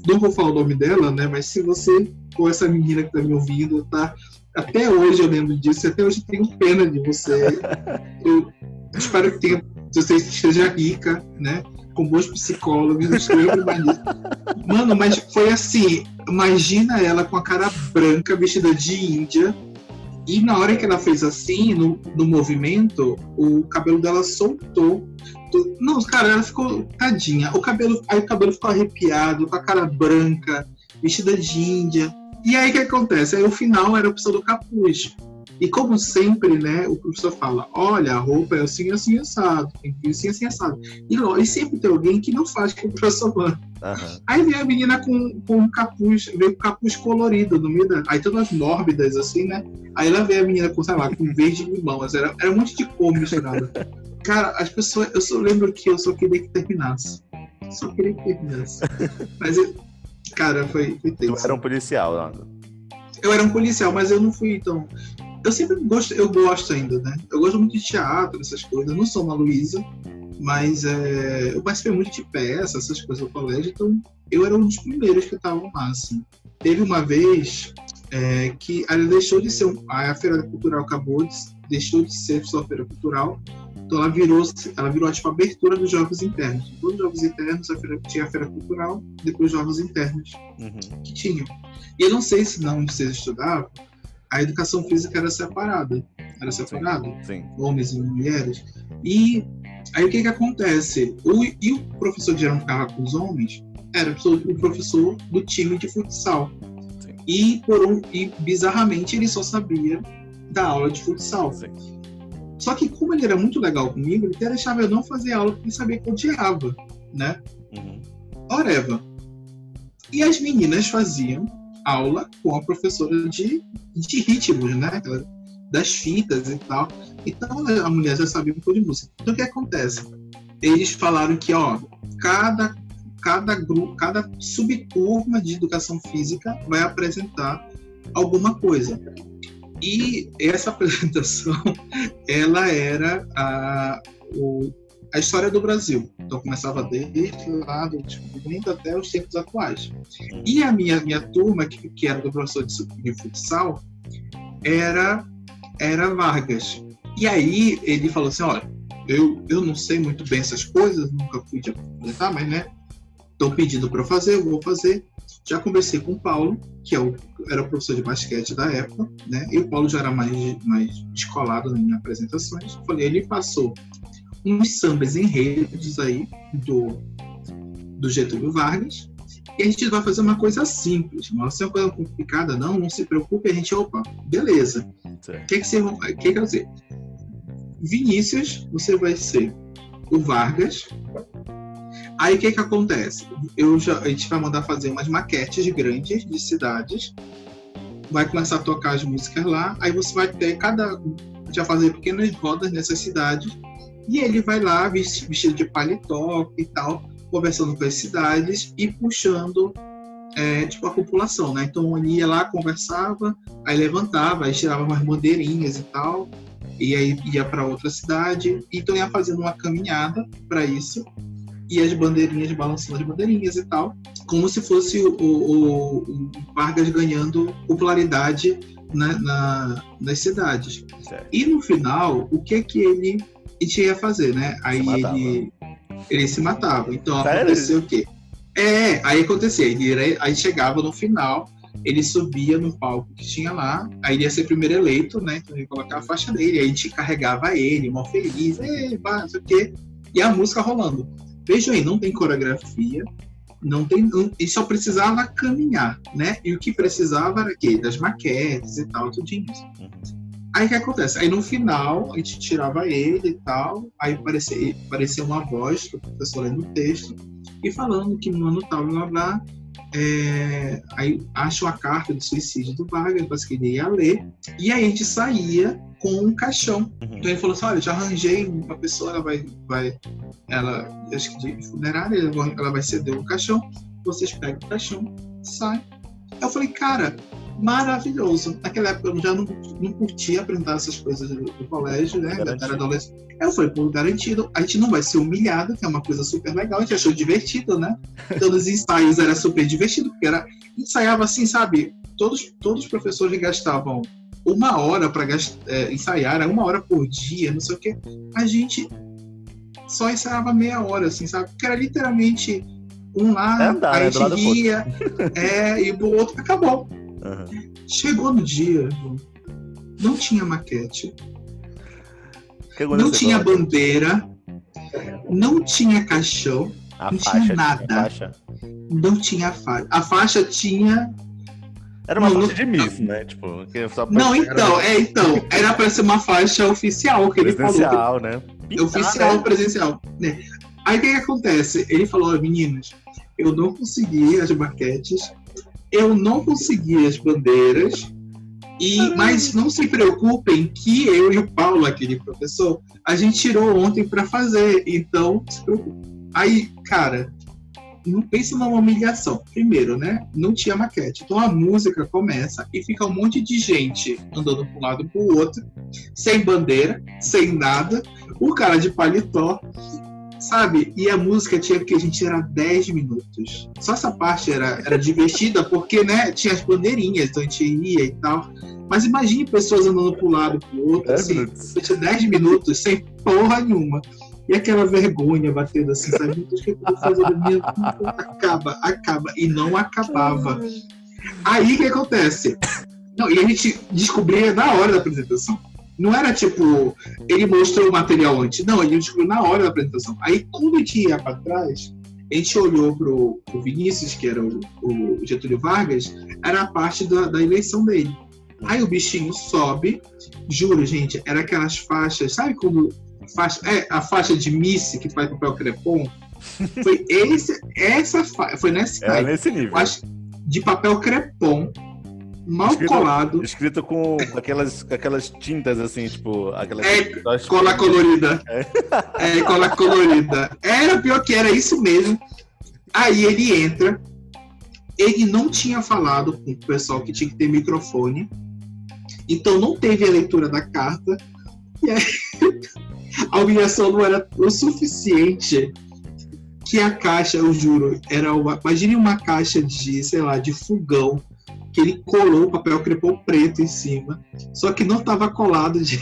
não, vou falar o nome dela, né? Mas se você com essa menina que tá me ouvindo, tá? Até hoje eu lembro disso, até hoje eu tenho pena de você. Eu espero que tenha, você esteja rica, né? Com bons psicólogos, escreva mais Mano, mas foi assim, imagina ela com a cara branca, vestida de índia, e na hora que ela fez assim, no, no movimento, o cabelo dela soltou. Não, cara, ela ficou tadinha. O cabelo, aí o cabelo ficou arrepiado, com a cara branca, vestida de índia. E aí o que acontece? Aí o final era a opção do capuz. E como sempre, né, o professor fala, olha, a roupa é assim, assim, assado, tem que ir assim, assim, assado. E, e sempre tem alguém que não faz que o professor manda. Uhum. Aí vem a menina com, com um capuz, vem com capuz colorido no meio da. Aí todas mórbidas, assim, né? Aí ela vê a menina com, sei lá, com verde e limão. Mas era, era um monte de cor misturada. Cara, as pessoas. Eu só lembro que eu só queria que terminasse. Só queria que terminasse. Mas, cara, foi, foi tenso. Tu era um policial, lá. Eu era um policial, mas eu não fui tão eu sempre gosto, eu gosto ainda, né? Eu gosto muito de teatro, essas coisas. Eu não sou uma Luísa, mas é, eu participei muito de peças, essas coisas no colégio, então eu era um dos primeiros que estavam lá, assim. Teve uma vez é, que ela deixou de ser, a Feira Cultural acabou, de, deixou de ser só Feira Cultural, então ela virou, ela virou tipo a abertura dos jogos internos. Todos os jogos internos a feira, tinha a Feira Cultural, depois os jogos internos uhum. que tinham. E eu não sei se não onde vocês estudavam, a educação física era separada. Era separada. Sim, sim. Homens e mulheres. E aí o que que acontece? O, e o professor que geralmente ficava com os homens era o professor do time de futsal. Sim. E, por um, e bizarramente ele só sabia da aula de futsal. Só que como ele era muito legal comigo, ele até deixava eu não fazer aula porque ele sabia que eu odiava, né? Uhum. Oreva. E as meninas faziam aula com a professora de, de ritmos, né? Das fitas e tal. Então a mulher já sabia um pouco de música. Então o que acontece? Eles falaram que, ó, cada, cada grupo, cada subturma de educação física vai apresentar alguma coisa. E essa apresentação, ela era a, o, a história do Brasil. Então começava desde lá do descobrimento até os tempos atuais. E a minha, minha turma, que, que era do professor de, de futsal, era, era Vargas. E aí ele falou assim, olha, eu, eu não sei muito bem essas coisas, nunca fui de apresentar, mas né, estão pedindo para eu fazer, eu vou fazer. Já conversei com o Paulo, que é o, era o professor de basquete da época, né? E o Paulo já era mais, mais descolado em apresentações. Falei, ele passou uns sambas enredos aí do, do Getúlio Vargas. E a gente vai fazer uma coisa simples, não vai ser uma coisa complicada, não, não se preocupe, a gente, opa, beleza. O que, que você que que eu dizer? Vinícius, você vai ser o Vargas, Aí o que que acontece? Eu já, a gente vai mandar fazer umas maquetes grandes de cidades, vai começar a tocar as músicas lá, aí você vai ter cada. Já fazer pequenas rodas nessas cidades, e ele vai lá vestido de paletó e tal, conversando com as cidades e puxando é, tipo a população, né? Então ele ia lá, conversava, aí levantava, aí tirava umas bandeirinhas e tal, e aí ia para outra cidade, então ia fazendo uma caminhada para isso e as bandeirinhas balançando as bandeirinhas e tal, como se fosse o, o, o Vargas ganhando popularidade na, na, nas cidades. E no final, o que que ele, ele ia fazer, né? Aí ele, ele se matava. Então Sério? aconteceu o quê? É, aí acontecia, ele, aí chegava no final, ele subia no palco que tinha lá, aí ele ia ser primeiro eleito, né? Então ele ia colocar a faixa dele, aí a gente carregava ele, mó feliz, ei, não sei o quê, e a música rolando. Veja aí, não tem coreografia, não tem, não, e só precisava caminhar, né? E o que precisava era quê? Das maquetes e tal, tudo isso. Aí o que acontece? Aí no final a gente tirava ele e tal, aí aparecia, aparecia uma voz do professor lendo o texto e falando que no ano tal, blá blá, é, aí acham a carta de suicídio do Vargas, depois que ele ia ler, e aí a gente saía com um caixão. Uhum. Então ele falou assim: olha, já arranjei uma pessoa, ela vai, vai ela, acho que de funerária, ela vai ceder o caixão, vocês pegam o caixão, saem. Eu falei, cara, maravilhoso. Naquela época eu já não, não curtia apresentar essas coisas do, do colégio, né? Era adolescente. Eu falei, pô, garantido. A gente não vai ser humilhado, que é uma coisa super legal. A gente achou divertido, né? Então, os ensaios era super divertido, porque era, ensaiava assim, sabe? Todos, todos os professores gastavam uma hora para é, ensaiar, era uma hora por dia, não sei o quê. A gente só ensaiava meia hora, assim, sabe? Porque era literalmente um lá, é andar, a gente ria, é, e o outro acabou. Uhum. Chegou no dia, não tinha maquete, não tinha bandeira, não tinha caixão, a não tinha nada. Não tinha faixa. A faixa tinha era uma não, faixa de Miss, né? Tipo, não, então, é, então, era pra ser uma faixa oficial que ele falou. Né? Pintar, oficial, né? presencial. Né? Aí o que, que acontece? Ele falou, meninas, eu não consegui as maquetes, eu não consegui as bandeiras, e, mas não se preocupem que eu e o Paulo, aquele professor, a gente tirou ontem para fazer, então se preocupe. Aí, cara, não pensa numa humilhação. Primeiro, né? Não tinha maquete. Então a música começa e fica um monte de gente andando para um lado para o outro, sem bandeira, sem nada, o cara de paletó, sabe? E a música tinha que a gente era 10 minutos. Só essa parte era, era divertida porque, né, tinha as bandeirinhas, então a gente ia e tal. Mas imagine pessoas andando para um lado para o outro, assim, 10 minutos sem porra nenhuma. E aquela vergonha batendo assim, sabe? O que eu tô fazendo? Minha acaba, acaba. E não acabava. Aí o que acontece? Não, e a gente descobria na hora da apresentação. Não era tipo, ele mostrou o material antes. Não, ele descobriu na hora da apresentação. Aí quando a gente ia para trás, a gente olhou pro, pro Vinícius, que era o, o Getúlio Vargas, era a parte da, da eleição dele. Aí o bichinho sobe, juro, gente, era aquelas faixas, sabe como faixa, é, a faixa de Missy que faz papel crepom, foi esse, essa foi nesse, é, nesse nível. De papel crepom, mal escrito, colado. Escrito com aquelas, aquelas tintas assim, tipo. Aquelas é, cola colorida. É. é, cola colorida. Era pior que era isso mesmo. Aí ele entra, ele não tinha falado com o pessoal que tinha que ter microfone, então não teve a leitura da carta, e aí a humilhação não era o suficiente que a caixa, eu juro, era uma. Imagine uma caixa de, sei lá, de fogão, que ele colou o papel crepom preto em cima, só que não estava colado de.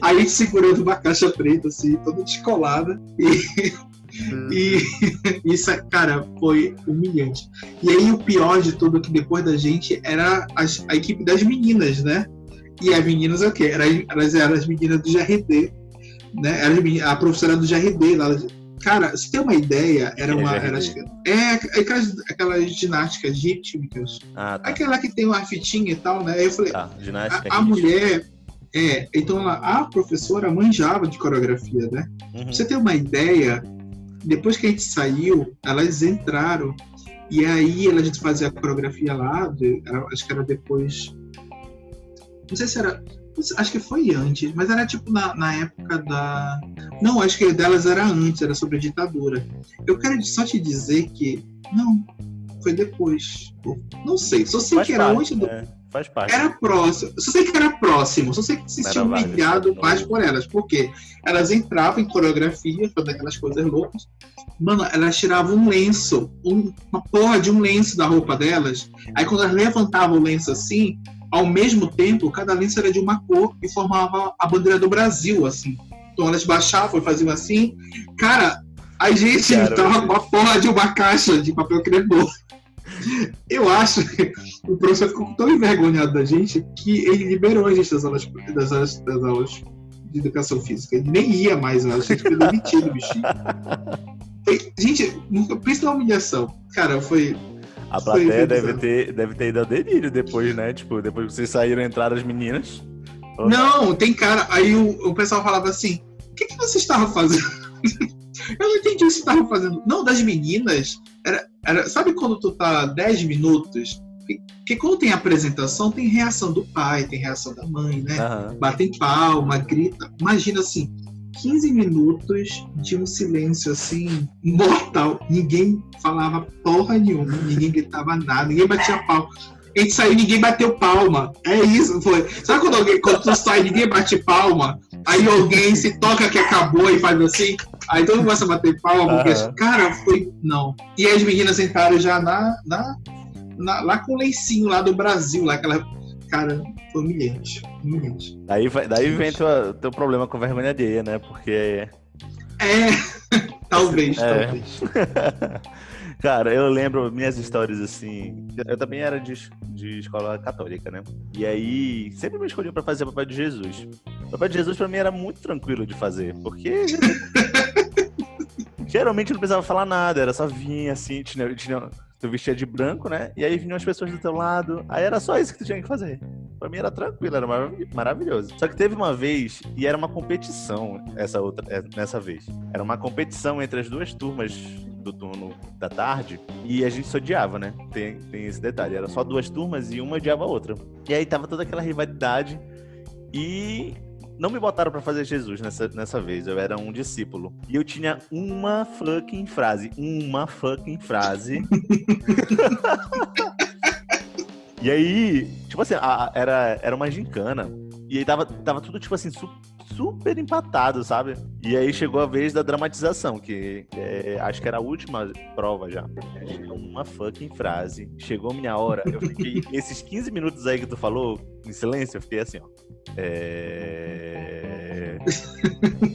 Aí segurando uma caixa preta, assim, toda descolada. E, uhum. e isso, cara, foi humilhante. E aí o pior de tudo que depois da gente era a, a equipe das meninas, né? E as meninas é o quê? Elas eram as meninas do GRD, né? Era a professora do GRD lá Cara, se tem uma ideia, era uma. Era, é, aquelas, aquelas ginásticas rítmicas. Ah, tá. Aquela que tem uma fitinha e tal, né? Aí eu falei, tá, a, a mulher. É, então ela, a professora manjava de coreografia, né? Uhum. Pra você ter uma ideia, depois que a gente saiu, elas entraram. E aí a gente fazia a coreografia lá, acho que era depois. Não sei se era Acho que foi antes, mas era tipo na, na época da. Não, acho que delas era antes, era sobre a ditadura. Eu quero só te dizer que. Não, foi depois. Não sei, só sei Faz que era parte, antes do. É. Faz parte. Era próximo. Só sei que era próximo. Só sei que se tinha humilhado mais por elas. Porque elas entravam em coreografia, fazendo aquelas coisas loucas. Mano, elas tiravam um lenço, um, uma porra de um lenço da roupa delas. Aí quando elas levantavam o lenço assim, ao mesmo tempo, cada lenço era de uma cor e formava a bandeira do Brasil, assim. Então elas baixavam e faziam assim. Cara, a gente Cara, tava com a porra de uma caixa de papel cremoso. Eu acho que o professor ficou tão envergonhado da gente que ele liberou a gente das aulas, das aulas, das aulas de educação física. Ele nem ia mais, a gente foi demitido, bichinho. Gente, pensa na humilhação. Cara, foi, a plateia deve ter, deve ter ido ao delírio depois, né? Tipo, depois que vocês saíram, entraram as meninas. Não, tem cara. Aí o, o pessoal falava assim: o que, que você estava fazendo? Eu não entendi o que você estava fazendo. Não, das meninas. Era, era, sabe quando tu tá 10 minutos? Porque quando tem apresentação, tem reação do pai, tem reação da mãe, né? Uhum. Batem palma, grita. Imagina assim, 15 minutos de um silêncio assim, mortal. Ninguém falava porra nenhuma, ninguém gritava nada, ninguém batia palma. A gente saiu, ninguém bateu palma. É isso, foi. Sabe quando, alguém, quando tu sai, ninguém bate palma? Aí alguém se toca que acabou e faz assim, aí todo mundo começa a bater palma, porque, uhum. cara, foi. Não. E as meninas entraram já na, na, na, lá com o lencinho lá do Brasil, lá, aquela cara, foi humilhante. humilhante. Daí, daí vem teu, teu problema com vergonha alheia, né? Porque. É, talvez, é. talvez. Cara, eu lembro minhas histórias assim. Eu também era de, de escola católica, né? E aí, sempre me escolhiam para fazer Papai de Jesus. Papai de Jesus para mim era muito tranquilo de fazer, porque. Geralmente não precisava falar nada, era só vir assim, tinha, tinha tu vestia de branco, né? E aí vinham as pessoas do teu lado. Aí era só isso que tu tinha que fazer. Pra mim era tranquilo, era maravilhoso. Só que teve uma vez, e era uma competição essa outra, é, nessa vez. Era uma competição entre as duas turmas do turno da tarde e a gente se odiava, né? Tem, tem esse detalhe. Era só duas turmas e uma odiava a outra. E aí tava toda aquela rivalidade. E não me botaram para fazer Jesus nessa, nessa vez, eu era um discípulo. E eu tinha uma fucking frase. Uma fucking frase. e aí, tipo assim, a, era, era uma gincana. E aí tava, tava tudo, tipo assim, su, super empatado, sabe? E aí chegou a vez da dramatização, que é, acho que era a última prova já. Uma fucking frase. Chegou minha hora. Eu fiquei. esses 15 minutos aí que tu falou, em silêncio, eu fiquei assim, ó. É...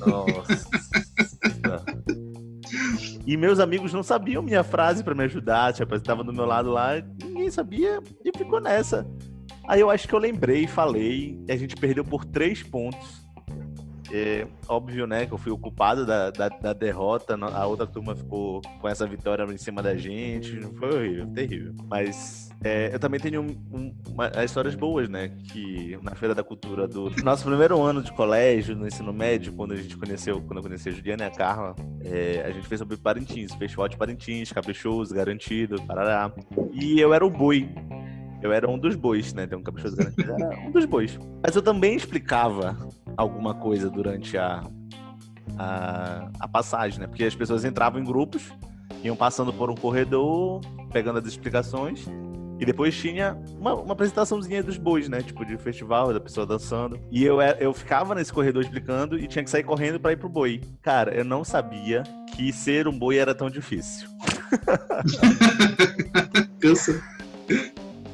Nossa. E meus amigos não sabiam minha frase para me ajudar, tipo, estava do meu lado lá, ninguém sabia e ficou nessa. Aí eu acho que eu lembrei, falei, e a gente perdeu por três pontos. É, óbvio, né, que eu fui o culpado da, da, da, derrota, a outra turma ficou com essa vitória em cima da gente, foi horrível, terrível. Mas é, eu também tenho um, um, uma, histórias boas, né, que na Feira da Cultura do nosso primeiro ano de colégio, no ensino médio, quando a gente conheceu, quando eu conheci a Juliana e a Carla, é, a gente fez sobre Parintins, festival de Parintins, caprichoso, garantido, parará. E eu era o boi eu era um dos bois, né? Tem um caprichoso garantido, era um dos bois. Mas eu também explicava alguma coisa durante a, a, a passagem, né? Porque as pessoas entravam em grupos iam passando por um corredor, pegando as explicações. E depois tinha uma, uma apresentaçãozinha dos bois, né? Tipo, de festival, da pessoa dançando. E eu, eu ficava nesse corredor explicando e tinha que sair correndo para ir pro boi. Cara, eu não sabia que ser um boi era tão difícil. Cansa.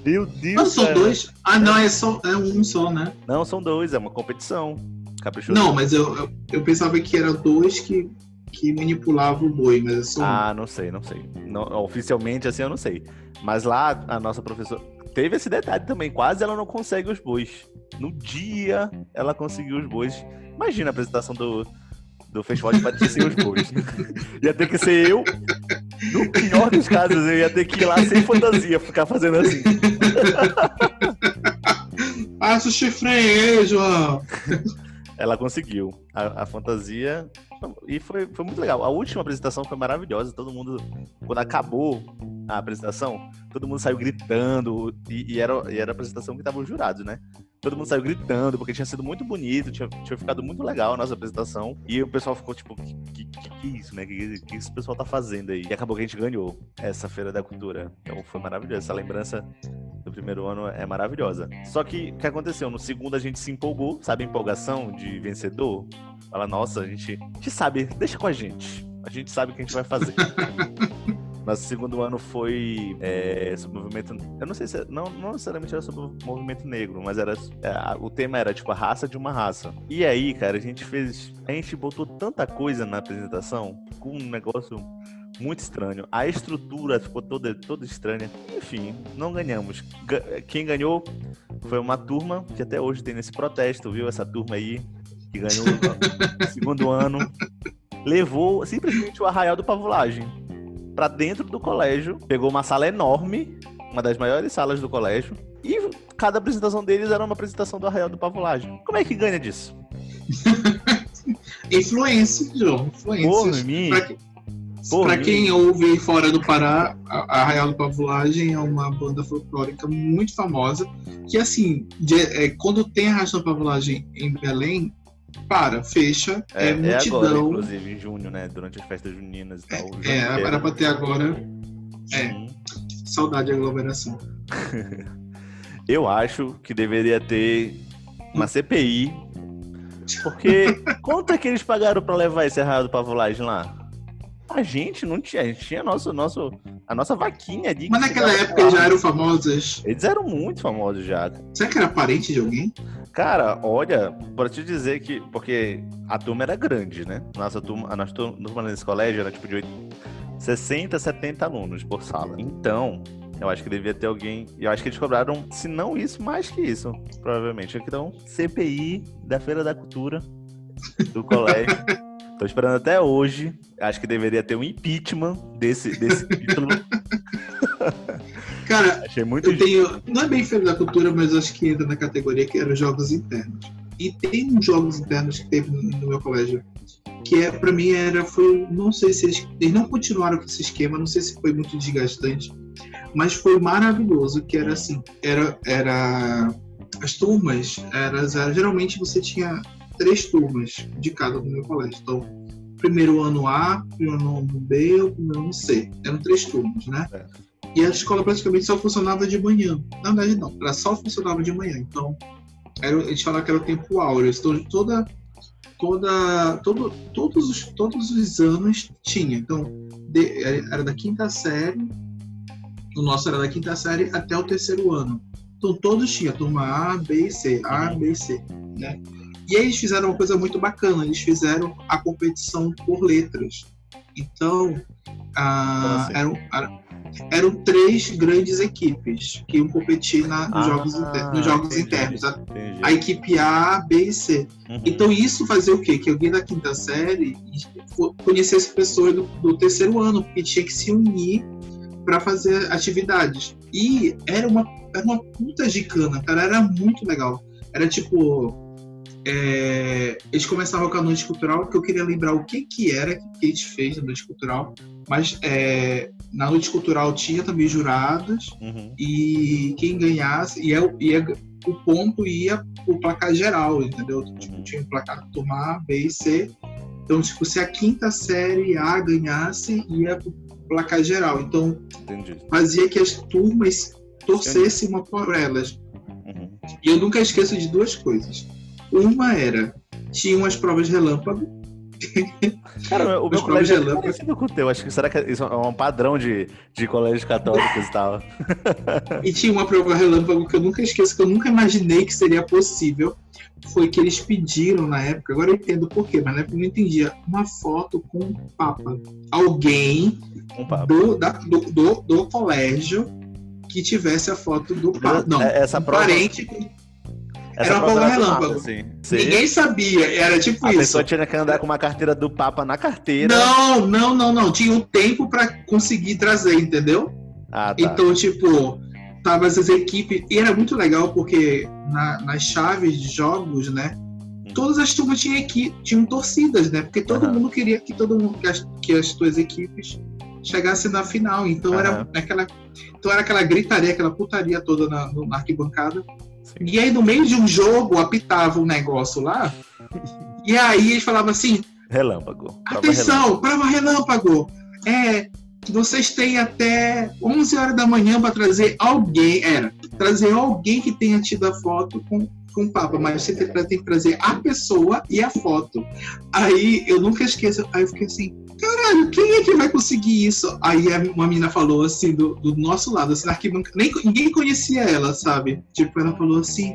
Meu Deus. Não, são dois. Ah, não, é só é um só, né? Não, são dois, é uma competição. Caprichoso. Não, mas eu, eu, eu pensava que era dois que que manipulava o boi, mas é só... Ah, não sei, não sei. Não, oficialmente assim eu não sei. Mas lá a nossa professora teve esse detalhe também, quase ela não consegue os bois. No dia ela conseguiu os bois. Imagina a apresentação do, do festival de patrocínio os bois. ia ter que ser eu. No pior dos casos, eu ia ter que ir lá sem fantasia, ficar fazendo assim. Passa o chifre aí, João. Ela conseguiu. A, a fantasia e foi, foi muito legal. A última apresentação foi maravilhosa. Todo mundo, quando acabou a apresentação, todo mundo saiu gritando. E, e era, e era a apresentação que estavam os jurados, né? Todo mundo saiu gritando, porque tinha sido muito bonito, tinha, tinha ficado muito legal a nossa apresentação. E o pessoal ficou tipo, que, que, que, que isso, né? Que, que esse pessoal tá fazendo aí? E acabou que a gente ganhou essa Feira da Cultura. Então foi maravilhoso. Essa lembrança do primeiro ano é maravilhosa. Só que o que aconteceu? No segundo a gente se empolgou, sabe empolgação de vencedor? Fala, nossa, a gente, a gente sabe, deixa com a gente. A gente sabe o que a gente vai fazer. Nosso segundo ano foi é, sobre o movimento. Eu não sei se. Não, não necessariamente era sobre o movimento negro, mas era. É, o tema era tipo a raça de uma raça. E aí, cara, a gente fez. A gente botou tanta coisa na apresentação com um negócio muito estranho. A estrutura ficou toda, toda estranha. Enfim, não ganhamos. Quem ganhou foi uma turma que até hoje tem nesse protesto, viu? Essa turma aí que ganhou no segundo ano, levou simplesmente o Arraial do Pavulagem para dentro do colégio, pegou uma sala enorme, uma das maiores salas do colégio, e cada apresentação deles era uma apresentação do Arraial do Pavulagem. Como é que ganha disso? Influência, João. Influência. Para quem ouve fora do Pará, a Arraial do Pavulagem é uma banda folclórica muito famosa. Que, assim, de, é, quando tem a Arraial do Pavulagem em Belém, para, fecha, é, é multidão. É agora, inclusive, em junho, né? Durante as festas juninas e tal. É, é era pra ter agora. É. Saudade de aglomeração. Eu acho que deveria ter uma CPI. Porque quanto é que eles pagaram pra levar esse errado Pavulagem lá? A gente não tinha, a gente tinha nosso, nosso, a nossa vaquinha ali. Mas naquela época eles já eram famosos. Eles eram muito famosos já. Será que era parente de alguém? Cara, olha, para te dizer que. Porque a turma era grande, né? Nossa turma, a nossa turma nesse colégio era tipo de 60, 70 alunos por sala. Então, eu acho que devia ter alguém. Eu acho que eles cobraram, se não isso, mais que isso, provavelmente. Então, CPI da Feira da Cultura do colégio. Tô esperando até hoje. Acho que deveria ter um impeachment desse, desse título. Cara, Achei muito eu tenho. Não é bem Feira da Cultura, mas acho que entra na categoria que era jogos internos. E tem uns jogos internos que teve no meu colégio que é para mim era foi não sei se eles, eles, não continuaram com esse esquema não sei se foi muito desgastante mas foi maravilhoso que era assim era era as turmas era geralmente você tinha três turmas de cada no meu colégio então primeiro ano A primeiro ano B ou primeiro ano C eram três turmas né é. E a escola praticamente só funcionava de manhã. Na verdade, não, ela só funcionava de manhã. Então, era, a gente falava que era o tempo áureo. Então, toda, toda, todo, todos, os, todos os anos tinha. Então, de, era da quinta série, o nosso era da quinta série até o terceiro ano. Então, todos tinham turma A, B e C, A, B e C, né? E aí eles fizeram uma coisa muito bacana, eles fizeram a competição por letras. Então, a, assim? eram, eram três grandes equipes que iam competir na, nos, ah, jogos, inter, nos jogos entendi, internos. A, a, equipe A, B e C. Uhum. Então isso fazia o quê? Que alguém da quinta série conhecesse pessoas do, do terceiro ano, porque tinha que se unir para fazer atividades. E era uma, era uma puta gicana, cara, era muito legal. Era tipo. É, eles começavam com a noite cultural, que eu queria lembrar o que que era que gente fez na noite cultural, mas é, na noite cultural tinha também jurados uhum. e quem ganhasse ia, ia o ponto ia o placar geral, entendeu? Tipo, uhum. tinha o placar turma A, B e C. Então, tipo, se a quinta série A ganhasse, ia placar geral. Então, Entendi. fazia que as turmas torcessem uma por elas. Uhum. E eu nunca esqueço de duas coisas. Uma era, tinham as provas relâmpago, Cara, o meu colégio é parecido com o teu. Acho que será que isso é um padrão de, de colégios católicos e tal. E tinha uma prova relâmpago que eu nunca esqueço, que eu nunca imaginei que seria possível. Foi que eles pediram na época, agora eu entendo por quê, mas na época eu não entendia, uma foto com o Papa. Alguém um Papa. Do, da, do, do, do, colégio que tivesse a foto do Papa. Não, é, essa um prova... parente essa era uma prova relâmpago. Assim. Ninguém sabia, era tipo a isso. A pessoa tinha que andar com uma carteira do Papa na carteira. Não, não, não, não. Tinha um tempo para conseguir trazer, entendeu? Ah, tá. Então, tipo, tava essas equipes. E era muito legal porque na, nas chaves de jogos, né? Hum. Todas as turmas tinham, equi tinham torcidas, né? Porque todo uhum. mundo queria que todo mundo, que as, que as tuas equipes chegassem na final. Então uhum. era aquela. Então era aquela gritaria, aquela putaria toda na, na arquibancada. E aí, no meio de um jogo, apitava um negócio lá. e aí eles falavam assim: Relâmpago. Atenção, prova relâmpago. É, vocês têm até 11 horas da manhã para trazer alguém. Era, trazer alguém que tenha tido a foto com, com o Papa, mas você tem, tem que trazer a pessoa e a foto. Aí eu nunca esqueço. Aí eu fiquei assim: caralho, quem é que vai conseguir isso? Aí uma menina falou assim, do, do nosso lado, assim, na arquibancada, nem, ninguém conhecia ela, sabe? Tipo, ela falou assim,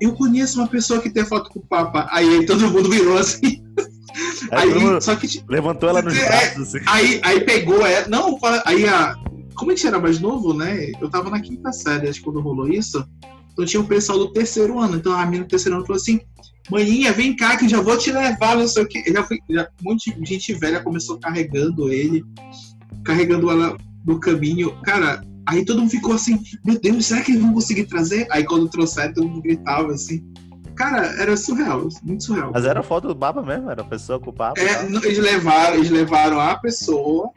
eu conheço uma pessoa que tem foto com o Papa. Aí todo mundo virou assim. Aí, só que levantou ela nos é, braços. Assim. Aí, aí pegou ela. Não, aí a. Como a gente era mais novo, né? Eu tava na quinta série, acho que quando rolou isso. Então tinha o pessoal do terceiro ano. Então a menina do terceiro ano falou assim: Maninha, vem cá que já vou te levar, não sei o que. Já fui, já, um monte de gente velha começou carregando ele, carregando ela no caminho. Cara, aí todo mundo ficou assim, meu Deus, será que eles vão conseguir trazer? Aí quando trouxeram, todo mundo gritava assim. Cara, era surreal, muito surreal. Mas era foto do Baba mesmo? Era a pessoa com o Baba? É, eles, levaram, eles levaram a pessoa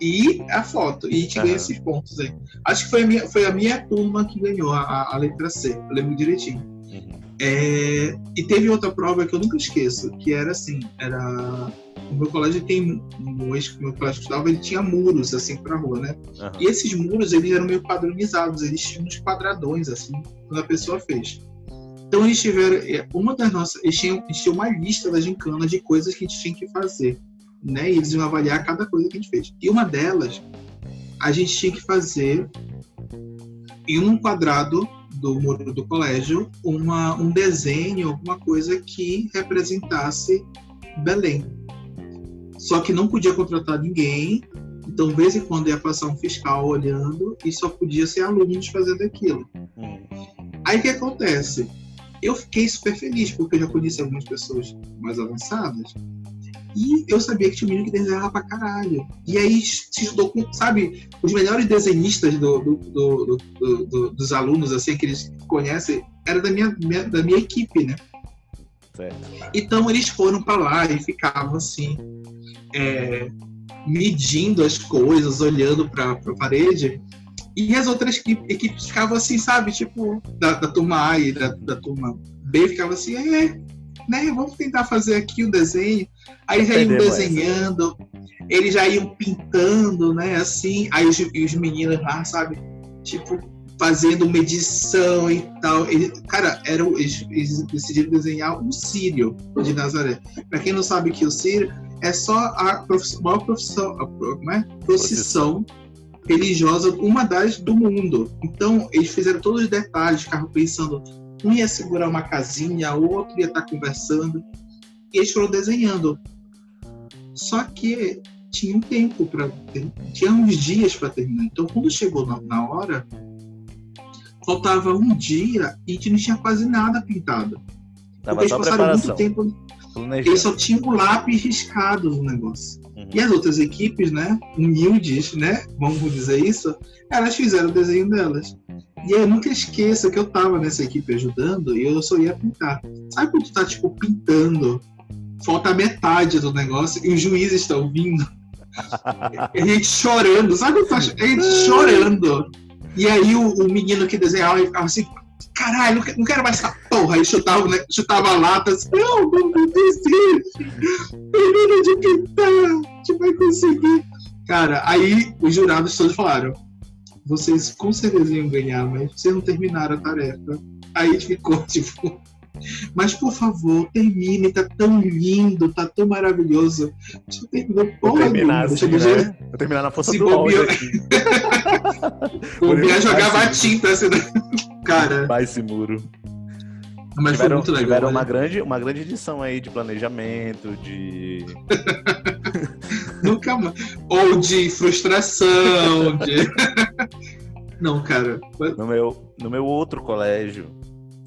e a foto. E a gente ganhou esses pontos aí. Acho que foi a minha, foi a minha turma que ganhou a, a letra C. Eu lembro direitinho. Uhum. É, e teve outra prova que eu nunca esqueço, que era assim, era o meu colégio tem no ex que meu colégio estudava, ele tinha muros assim para rua, né? Uhum. E esses muros eles eram meio padronizados, eles tinham uns quadradões assim, quando a pessoa fez. Então eles tiveram é, uma das nossas, eles tinham, eles tinham uma lista das gincanas de coisas que a gente tinha que fazer, né? E eles iam avaliar cada coisa que a gente fez. E uma delas a gente tinha que fazer em um quadrado do muro do colégio uma, um desenho, alguma coisa que representasse Belém. Só que não podia contratar ninguém, então, de vez em quando ia passar um fiscal olhando e só podia ser alunos fazendo aquilo. Hum. Aí o que acontece? Eu fiquei super feliz, porque eu já conheci algumas pessoas mais avançadas e eu sabia que tinha um menino que desenhava pra caralho. E aí se estudou com, sabe, os melhores desenhistas do, do, do, do, dos alunos, assim, que eles conhecem, era da minha, minha da minha equipe, né? Certo. Então eles foram para lá e ficavam assim, é, medindo as coisas, olhando para a parede. E as outras equipes ficavam assim, sabe? Tipo, da, da turma A e da, da turma B ficavam assim, é, né? Vamos tentar fazer aqui o desenho. Aí já iam desenhando, eles já iam pintando, né? Assim, aí os, os meninos lá, sabe? Tipo, fazendo medição e tal. Ele, cara, era, eles, eles, decidiram desenhar um Sírio de Nazaré. Para quem não sabe que o Sírio é só a profissão, maior profissão, a, né? procissão religiosa, uma das do mundo. Então, eles fizeram todos os detalhes, ficavam pensando um ia segurar uma casinha, o outro ia estar tá conversando. E eles foram desenhando. Só que tinha um tempo para tinha uns dias para terminar. Então, quando chegou na, na, hora, faltava um dia e a gente não tinha quase nada pintado. Tava Porque eles passaram muito tempo. Eles só tinham um lápis riscado no negócio. Uhum. E as outras equipes, né, humildes, né, vamos dizer isso, elas fizeram o desenho delas. E eu nunca esqueço que eu tava nessa equipe ajudando e eu só ia pintar. Sabe quando tu tá, tipo, pintando? Falta metade do negócio e os juízes estão vindo. a gente chorando, sabe quando tá, a gente chorando? E aí o, o menino que desenhava ficava assim, caralho, não quero mais essa porra aí chutava, né, chutava a lata, assim, não, não, não desiste, termina de pintar, a gente vai conseguir. Cara, aí os jurados todos falaram, vocês com certeza iam ganhar, mas vocês não terminaram a tarefa. Aí ficou, tipo, mas, por favor, termine, tá tão lindo, tá tão maravilhoso. Deixa eu terminar porra Vou terminar, assim, né? Vou terminar na força Se do ódio. Bobear jogava tinta, assim, né? Cara... Vai esse muro. Mas tiveram, foi muito legal. Tiveram uma grande, uma grande edição aí de planejamento, de... Nunca mais. Ou de frustração, de... Não, cara. No meu, no meu outro colégio,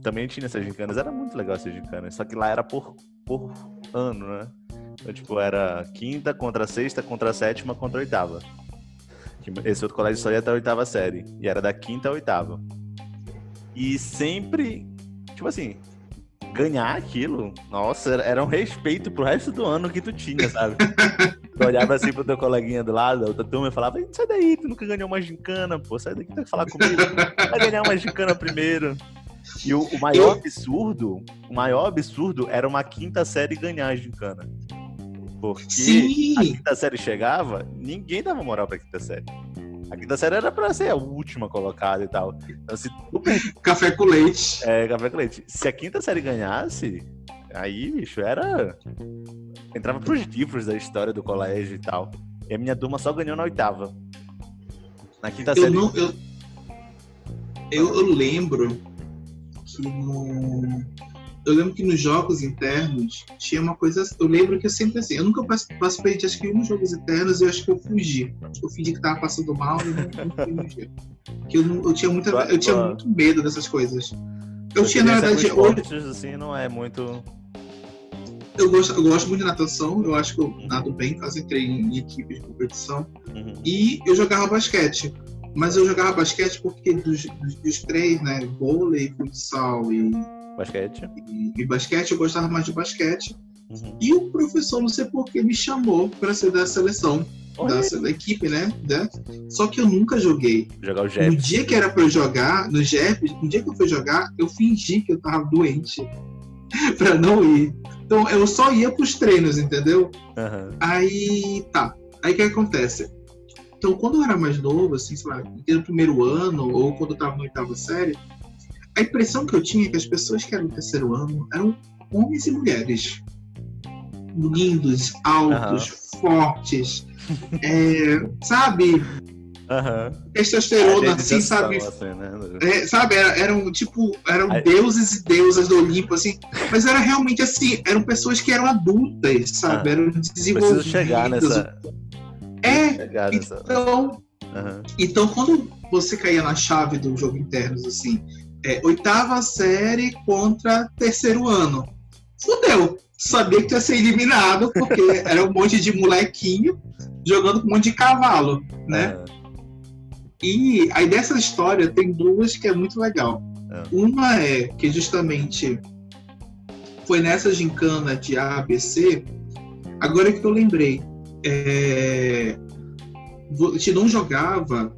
também tinha essas gincanas. Era muito legal essas gincanas. Só que lá era por, por ano, né? Então, tipo, era quinta contra sexta, contra sétima, contra oitava. Esse outro colégio só ia até a oitava série. E era da quinta à oitava. E sempre, tipo assim, ganhar aquilo, nossa, era um respeito pro resto do ano que tu tinha, sabe? tu olhava assim pro teu coleguinha do lado, a outra turma e falava, sai daí, tu nunca ganhou uma gincana, pô, sai daqui, tem que falar comigo. Vai ganhar uma gincana primeiro. E o, o maior absurdo, o maior absurdo era uma quinta série ganhar a gincana. Porque Sim. a quinta série chegava, ninguém dava moral pra quinta série. A quinta série era pra ser a última colocada e tal. Então, se... Café com leite. É, café com leite. Se a quinta série ganhasse, aí, bicho, era. Entrava pros livros da história do colégio e tal. E a minha turma só ganhou na oitava. Na quinta eu série. Não, eu... Eu, eu lembro que no. Eu lembro que nos jogos internos tinha uma coisa. Eu lembro que eu sempre assim. Eu nunca participei de acho que um jogos internos eu acho que eu fugi. Eu fingi que tava passando mal e não, não fugi. Que eu, eu tinha muita, eu tinha muito medo dessas coisas. Eu tinha, na verdade. Hoje, assim, não é muito. Eu gosto, eu gosto muito de natação, eu acho que eu nado bem, quase entrei em equipe de competição. Uhum. E eu jogava basquete. Mas eu jogava basquete porque dos, dos, dos três, né? Vôlei, futsal e. Basquete. E, e, basquete, eu gostava mais de basquete. Uhum. E o professor, não sei por que, me chamou para ser da seleção. Da, da, equipe, né? Da, só que eu nunca joguei. Jogar o Jeff. No dia que era para eu jogar, no Jeff, no dia que eu fui jogar, eu fingi que eu tava doente para não ir. Então eu só ia pros treinos, entendeu? Uhum. Aí tá. Aí o que acontece? Então, quando eu era mais novo, assim, sei lá, no primeiro ano, ou quando eu estava na oitava série, a impressão que eu tinha é que as pessoas que eram terceiro ano eram homens e mulheres. Lindos, altos, uhum. fortes, é, sabe? Uhum. Testosterona, assim, sabe? Assim, né? é, sabe, era, eram tipo, eram Aí... deuses e deusas do Olimpo, assim, mas era realmente assim, eram pessoas que eram adultas, sabe? Eram desenvolvidas. Preciso chegar nessa é, então, uhum. então quando você caía na chave do jogo internos, assim, é, oitava série contra terceiro ano, fudeu. Sabia que ia ser eliminado, porque era um monte de molequinho jogando com um monte de cavalo, né? Uhum. E aí dessa história tem duas que é muito legal. Uhum. Uma é que justamente foi nessa gincana de ABC, agora que eu lembrei, é, a gente não jogava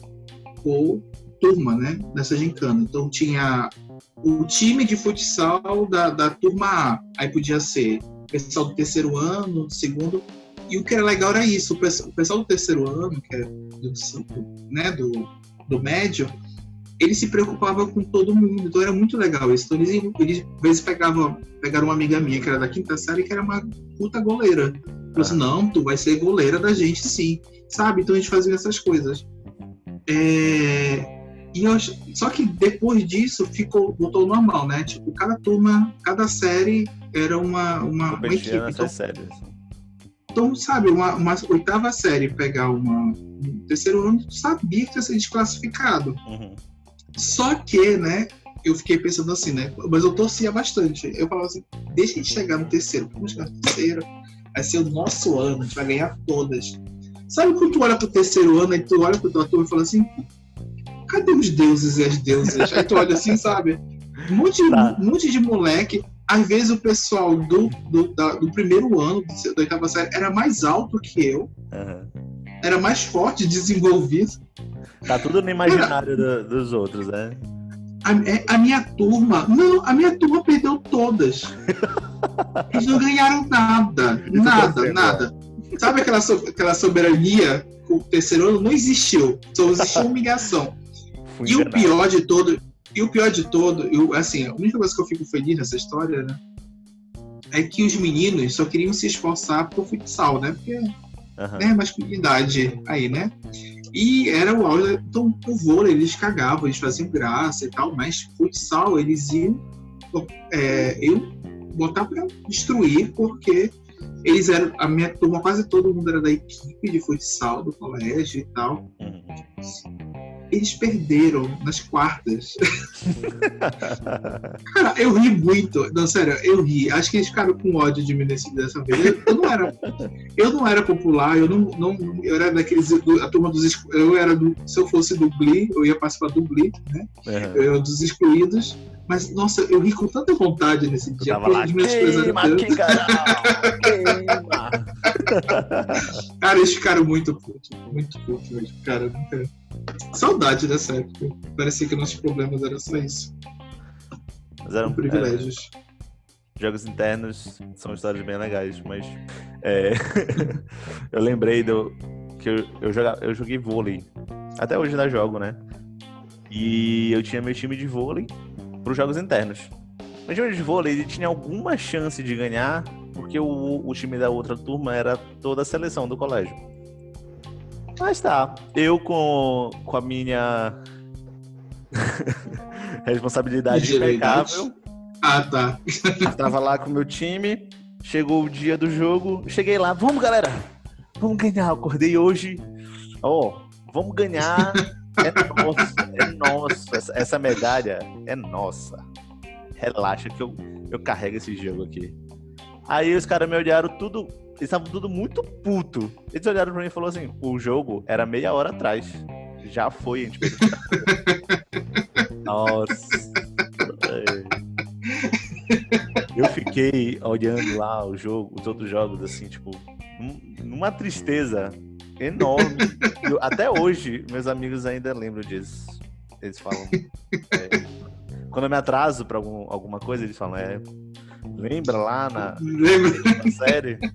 por turma, né? Nessa gincana. Então tinha o time de futsal da, da turma A. Aí podia ser o pessoal do terceiro ano, do segundo. E o que era legal era isso. O pessoal do terceiro ano, que é do, né, do, do médio, ele se preocupava com todo mundo. Então era muito legal isso. Então eles, eles às vezes pegavam, pegaram uma amiga minha que era da quinta série, que era uma puta goleira. Falou assim, não, tu vai ser goleira da gente sim. Sabe? Então a gente fazia essas coisas. É... E só que depois disso ficou, voltou normal, né? Tipo, cada turma, cada série era uma, uma, uma equipe. Então, séries. então, sabe, uma, uma, oitava série pegar uma, um terceiro ano, sabia que ia ser desclassificado. Uhum. Só que, né, eu fiquei pensando assim, né? Mas eu torcia bastante. Eu falava assim, deixa a gente chegar no terceiro, vamos chegar no terceiro, vai ser o nosso ano, a gente vai ganhar todas. Sabe quando tu olha pro terceiro ano, e tu olha pro tua turma e fala assim, cadê os deuses e as deusas? Aí tu olha assim, sabe? Um monte, tá. um monte de moleque. Às vezes o pessoal do, do, da, do primeiro ano, da oitava série, era mais alto que eu. Uhum. Era mais forte, desenvolvido. Tá tudo no imaginário do, dos outros, né? A, é, a, minha turma, não, a minha turma perdeu todas. Eles não ganharam nada, nada, nada. Sabe aquela, aquela soberania com o terceiro ano? Não existiu. Só existiu humilhação. E o pior de todo, e o pior de todo, eu, assim, a única coisa que eu fico feliz nessa história, né? É que os meninos só queriam se esforçar pro futsal, né? Porque uhum. né, masculinidade aí, né? E era o auge. Então, o vôlei, eles cagavam, eles faziam graça e tal, mas futsal, eles iam. É, eu botar para destruir, porque eles eram. A minha turma, quase todo mundo era da equipe de futsal do colégio e tal. Uhum. Eles perderam nas quartas. Cara, eu ri muito. Não, sério, eu ri. Acho que eles ficaram com ódio de mim desse, dessa vez. Eu, não era. Eu não era popular, eu não. não eu era daqueles. A turma dos. Eu era do. Se eu fosse do Glee, eu ia participar do Glee, né? Uhum. Eu era dos excluídos. Mas, nossa, eu ri com tanta vontade nesse dia. Tava lá, queima, queima. cara, eles ficaram muito putos. Muito putos mesmo. Cara. Saudade dessa época. Parecia que nossos problemas eram só isso. Mas eram privilégios. É, jogos internos são histórias bem legais, mas é, eu lembrei do, que eu, eu, joga, eu joguei vôlei. Até hoje ainda jogo, né? E eu tinha meu time de vôlei para os jogos internos. O time de vôlei ele tinha alguma chance de ganhar, porque o, o time da outra turma era toda a seleção do colégio. Mas tá, eu com, com a minha responsabilidade impecável. Ah, tá. Tava lá com o meu time, chegou o dia do jogo, cheguei lá, vamos galera, vamos ganhar. Acordei hoje, ó, oh, vamos ganhar. É nossa, é nossa. Essa medalha é nossa. Relaxa que eu, eu carrego esse jogo aqui. Aí os caras me olharam tudo. Eles estavam tudo muito puto. Eles olharam pra mim e falaram assim: o jogo era meia hora atrás. Já foi, a gente perdeu. Nossa. Eu fiquei olhando lá o jogo, os outros jogos, assim, tipo, numa tristeza enorme. Eu, até hoje, meus amigos ainda lembram disso. Eles falam. É, quando eu me atraso pra algum, alguma coisa, eles falam, é. Lembra lá na, na série? Que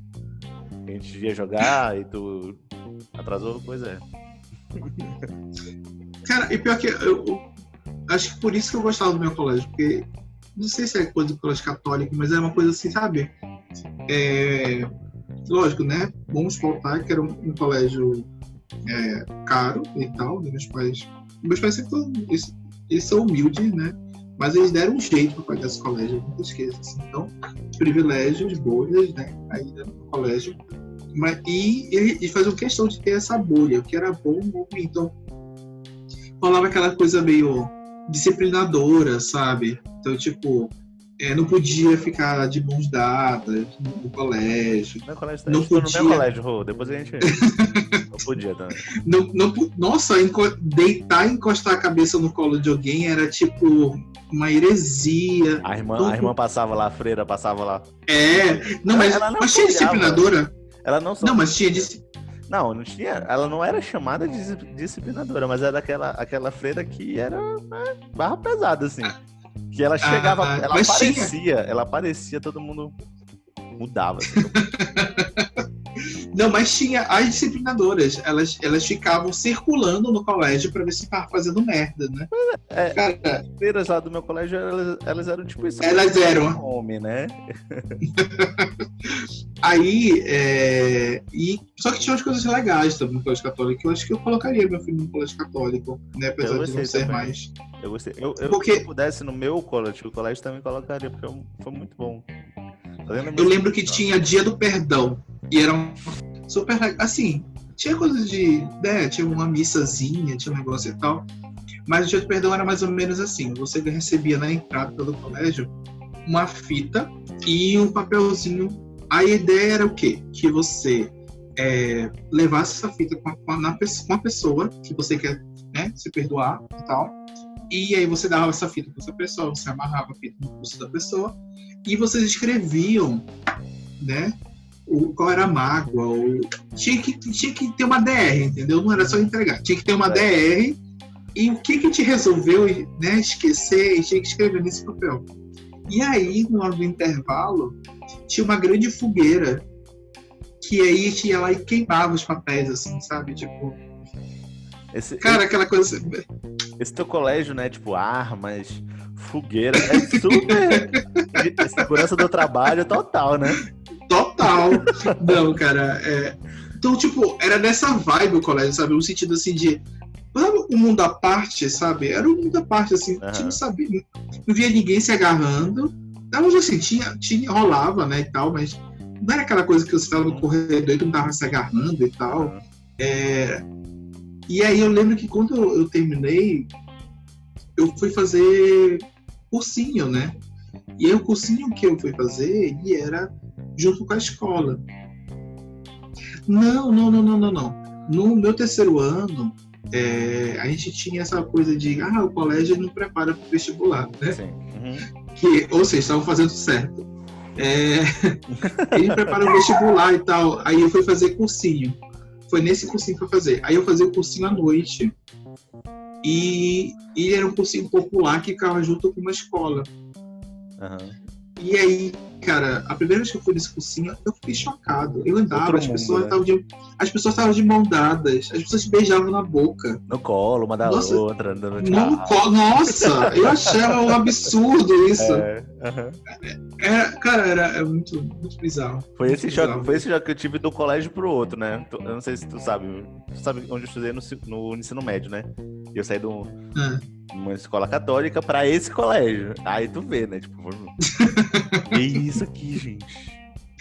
a gente ia jogar e tu atrasou? Pois é. Cara, e pior que eu, eu, acho que por isso que eu gostava do meu colégio, porque não sei se é coisa do colégio católico, mas é uma coisa assim, sabe? É, lógico, né? Vamos faltar que era um, um colégio é, caro e tal, né? meus pais. Meus pais sempre foram, eles, eles, são humildes, né? Mas eles deram um jeito para pagar esse colégio, nunca esqueça. Assim. Então, privilégios, bolhas, né? Ainda no colégio. Mas, e eles faziam questão de ter essa bolha, o que era bom ou. Então, falava aquela coisa meio disciplinadora, sabe? Então, tipo, é, não podia ficar de mãos dadas no, colégio. Meu colégio tá não podia... no meu colégio, Rô. Depois a gente. não podia também. Não, não, nossa, deitar e encostar a cabeça no colo de alguém era tipo uma heresia. A irmã, a irmã passava lá, a freira passava lá. É, não, mas, não mas tinha disciplinadora. Ela não só. Não, mas tinha disciplinadora. Não, não tinha. Ela não era chamada de disciplinadora, mas era aquela, aquela freira que era né, barra pesada, assim. Que ela chegava, ah, ela aparecia, ela aparecia, todo mundo mudava. Assim. Não, mas tinha as disciplinadoras, elas, elas ficavam circulando no colégio para ver se tava fazendo merda, né? É, Cara, as feiras lá do meu colégio, elas, elas eram tipo isso. Elas eram. Homem, né? Aí, é, e, só que tinha umas coisas legais também no colégio católico. Eu acho que eu colocaria meu filho no colégio católico, né? Apesar de não ser também. mais. Eu gostei. Eu, eu, porque... Se eu pudesse no meu colégio, o colégio também colocaria, porque foi muito bom. Eu lembro que tinha Dia do Perdão. E era um super assim, tinha coisas de, né, tinha uma missazinha, tinha um negócio e tal. Mas o dia do perdão era mais ou menos assim, você recebia na entrada do colégio uma fita e um papelzinho. A ideia era o quê? Que você é, levasse essa fita com a, na, com a pessoa que você quer né, se perdoar e tal. E aí você dava essa fita para essa pessoa, você amarrava a fita no pulso da pessoa e vocês escreviam, né? O, qual era a mágoa, ou... tinha, que, tinha que ter uma DR, entendeu? Não era só entregar, tinha que ter uma é. DR E o que que te resolveu né, esquecer e tinha que escrever nesse papel? E aí, no intervalo, tinha uma grande fogueira que aí a gente ia lá e queimava os papéis, assim, sabe? Tipo. Esse, cara, esse, aquela coisa. Assim, esse teu colégio, né? Tipo, armas, fogueira, é super. segurança do trabalho total, né? Total. Não, cara, é. Então, tipo, era nessa vibe o colégio, sabe? No sentido assim de. Um mundo à parte, sabe? Era um mundo à parte, assim, uhum. a gente não sabia. Não via ninguém se agarrando. Então, assim, tinha, tinha, rolava, né, e tal, mas não era aquela coisa que você estava no corredor e não tava se agarrando e tal. É... E aí eu lembro que quando eu, eu terminei, eu fui fazer cursinho, né? E aí o cursinho que eu fui fazer, ele era junto com a escola. Não, não, não, não, não, não. No meu terceiro ano, é, a gente tinha essa coisa de, ah, o colégio não prepara para o vestibular, né? Uhum. Que, ou seja, estavam fazendo certo. É, ele prepara o vestibular e tal. Aí eu fui fazer cursinho. Foi nesse cursinho que eu fazer. Aí eu fazia o cursinho à noite. E, e era um cursinho popular que ficava junto com uma escola. Uhum. E aí cara, a primeira vez que eu fui nesse cursinho, eu fiquei chocado. Eu andava, as pessoas estavam né? de. As pessoas estavam de mão dadas, as pessoas se beijavam na boca. No colo, uma da nossa, outra, andando de no colo. Nossa, eu achava um absurdo isso. É, é, cara, era é muito, muito bizarro. Foi esse bizarro. choque, foi esse choque que eu tive do colégio pro outro, né? Eu não sei se tu sabe. Tu sabe onde eu estudei no, no ensino médio, né? E eu saí do. É uma escola católica para esse colégio. Aí tu vê, né? Tipo, que isso aqui, gente.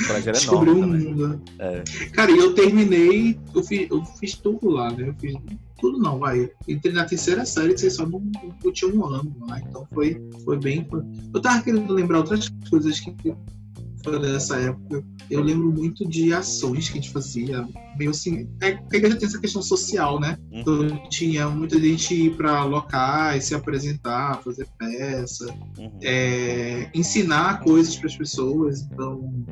O colégio era Descobriu enorme. Um mundo. É. Cara, e eu terminei, eu fiz, eu fiz tudo lá, né? Eu fiz tudo não, vai. Entrei na terceira série, você só não, não tinha um ano lá. Então foi, foi bem. Foi... Eu tava querendo lembrar outras coisas que nessa época, eu lembro muito de ações que a gente fazia, meio assim, é, a igreja tem essa questão social, né? Uhum. Então tinha muita gente ir para locais, se apresentar, fazer peça, uhum. é, ensinar coisas para as pessoas, então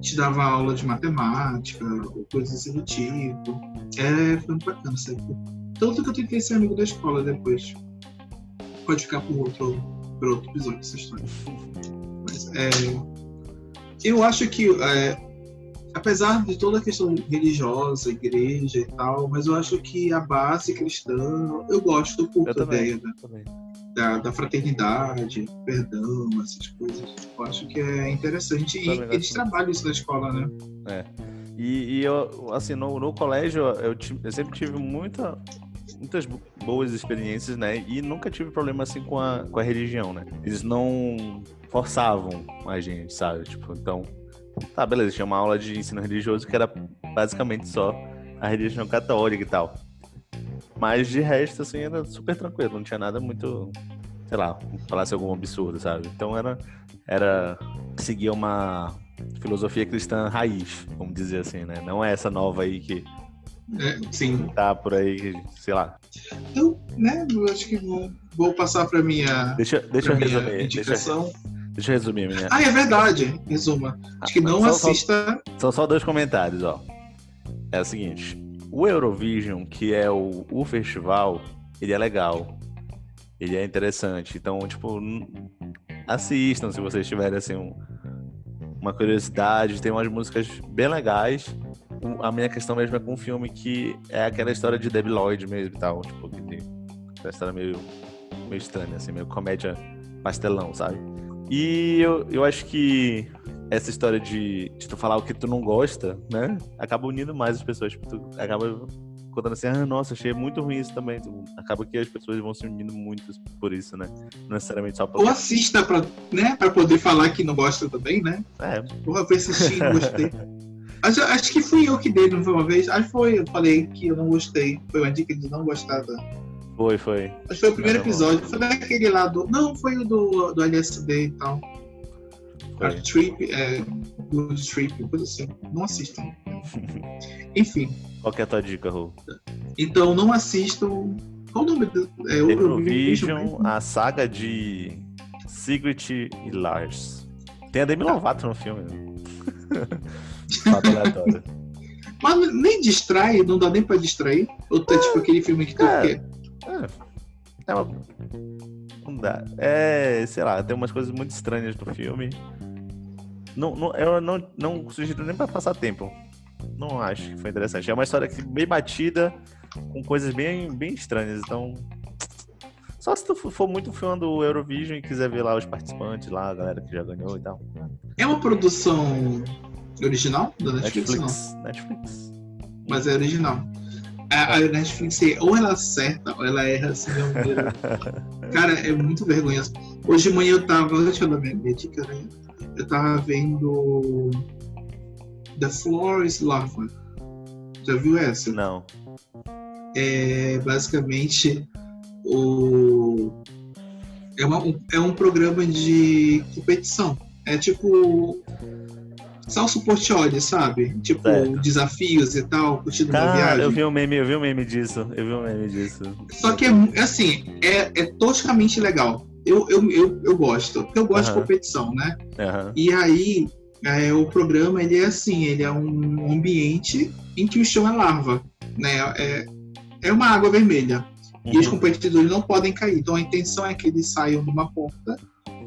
te dava aula de matemática, ou coisas assim do tipo. É, foi muito bacana, sabe? Tanto que eu tentei ser amigo da escola depois. Pode ficar por outro, por outro episódio essa história. Mas, é, eu acho que, é, apesar de toda a questão religiosa, igreja e tal, mas eu acho que a base cristã, eu gosto pouco da ideia da, da, fraternidade, perdão, essas coisas. Eu acho que é interessante. E eles trabalham isso na escola, né? É. E, e eu, assim, no, no colégio, eu, eu sempre tive muita, muitas boas experiências, né? E nunca tive problema assim com a, com a religião, né? Eles não forçavam a gente, sabe? Tipo, então, tá, beleza, tinha uma aula de ensino religioso que era basicamente só a religião católica e tal. Mas de resto, assim, era super tranquilo, não tinha nada muito, sei lá, falasse algum absurdo, sabe? Então era, era seguir uma filosofia cristã raiz, vamos dizer assim, né? Não é essa nova aí que é, sim. tá por aí, sei lá. Então, né, eu acho que vou, vou passar para minha, deixa, deixa pra eu minha resumir, indicação. Deixa, Deixa eu resumir minha. Ah, é verdade. Resuma. Acho que não só, assista. Só, são só dois comentários, ó. É o seguinte: o Eurovision, que é o, o festival, ele é legal. Ele é interessante. Então, tipo, assistam se vocês tiverem assim um, uma curiosidade. Tem umas músicas bem legais. A minha questão mesmo é com um filme que é aquela história de Debbie Lloyd mesmo e tal. Tipo, que tem uma história meio, meio estranha, assim, meio comédia pastelão, sabe? E eu, eu acho que essa história de, de tu falar o que tu não gosta, né? Acaba unindo mais as pessoas. Tipo, tu acaba contando assim, ah, nossa, achei muito ruim isso também. Tu, acaba que as pessoas vão se unindo muito por isso, né? Não necessariamente só pra... Ou assista pra, né, pra poder falar que não gosta também, né? É. Porra, foi assistir, gostei. acho, acho que fui eu que dei, não foi uma vez? Acho que foi, eu falei que eu não gostei. Foi uma dica de não gostar da foi, foi. Acho que foi o primeiro episódio. Foi daquele lá do. Não, foi o do, do LSD e tal. A Trip, é, Good Trip, coisa assim. Não assistam. Enfim. Qual que é a tua dica, Ru? Então, não assistam. Qual o nome do. É, Eurovision, a saga de Secret e Lars. Tem a Demi Lovato no filme. Fato aleatório. Mas nem distrai, não dá nem pra distrair. Ou tá tipo aquele filme que tu é. quer. É. É uma... Não dá. É, sei lá, tem umas coisas muito estranhas no filme. Não, não, eu não, não sugiro nem pra passar tempo. Não acho que foi interessante. É uma história que, bem batida, com coisas bem, bem estranhas. Então, só se tu for muito fã do Eurovision e quiser ver lá os participantes lá, a galera que já ganhou e tal. É uma produção original da Netflix? Netflix. Não? Netflix. Mas é original. A, a Netflix, ou ela acerta, ou ela erra assim. Cara, é muito vergonhoso. Hoje de manhã eu tava. Deixa eu dar minha dica, né? Eu tava vendo. The Floor is Lava. Já viu essa? Não. É basicamente o. É, uma, um, é um programa de competição. É tipo Salso Portioli, sabe? Tipo, certo. desafios e tal, curtindo Cara, uma viagem. Eu vi um meme, eu vi um meme disso. Eu vi um meme disso. Só que é, é assim, é, é toscamente legal. Eu, eu, eu, eu gosto. Porque eu gosto uh -huh. de competição, né? Uh -huh. E aí, é, o programa, ele é assim, ele é um ambiente em que o chão é lava, né? É, é uma água vermelha. Uhum. E os uhum. competidores não podem cair. Então a intenção é que eles saiam de uma porta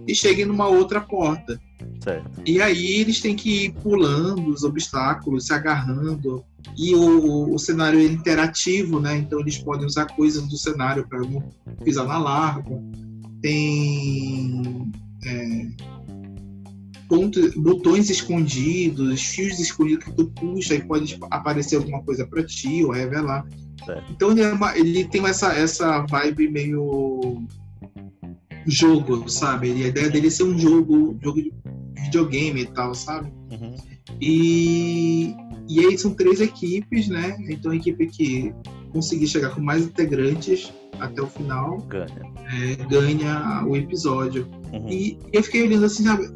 e cheguem numa outra porta. Certo. E aí eles têm que ir pulando os obstáculos, se agarrando. E o, o cenário é interativo, né? Então eles podem usar coisas do cenário para não pisar na larva. Tem é, pontos, botões escondidos, fios escondidos que tu puxa e pode aparecer alguma coisa para ti ou revelar. Certo. Então ele, é uma, ele tem essa, essa vibe meio jogo, sabe? a ideia dele é ser um jogo, jogo de videogame e tal, sabe? Uhum. E, e aí são três equipes, né? Então a equipe que conseguir chegar com mais integrantes até o final ganha, é, ganha o episódio. Uhum. E eu fiquei olhando assim, sabe?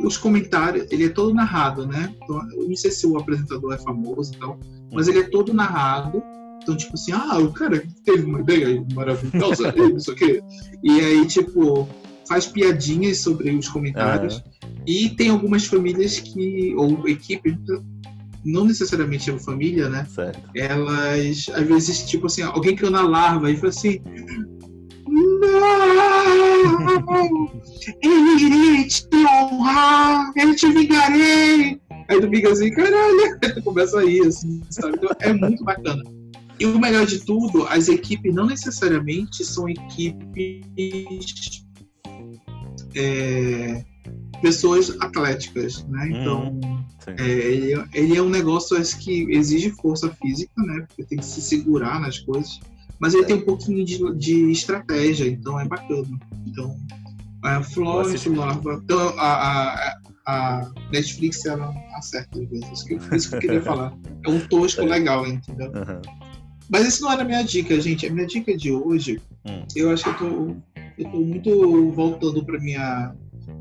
Os comentários, ele é todo narrado, né? Então, eu não sei se o apresentador é famoso e tal, mas uhum. ele é todo narrado então, tipo assim, ah, o cara teve uma ideia maravilhosa, não sei o quê. E aí, tipo, faz piadinhas sobre os comentários. Uhum. E tem algumas famílias que, ou equipes, não necessariamente é uma família, né? Certo. Elas, às vezes, tipo assim, alguém caiu na larva e fala assim. Não! Eu irei te honrar! Eu te vingarei! Aí tu fica assim, caralho! Começa a ir, assim, sabe? Então é muito bacana. E o melhor de tudo, as equipes não necessariamente são equipes é, pessoas atléticas, né? Hum, então, é, ele, é, ele, é um negócio que exige força física, né? Porque tem que se segurar nas coisas. Mas ele tem um pouquinho de, de estratégia, então é bacana. Então, a Florence Larva. Então, a, a, a, Netflix ela acerta às vezes. Isso que, isso que eu queria falar. É um tosco legal, entendeu? Uhum. Mas isso não era a minha dica, gente. A minha dica de hoje, hum. eu acho que eu tô, eu tô muito voltando para minha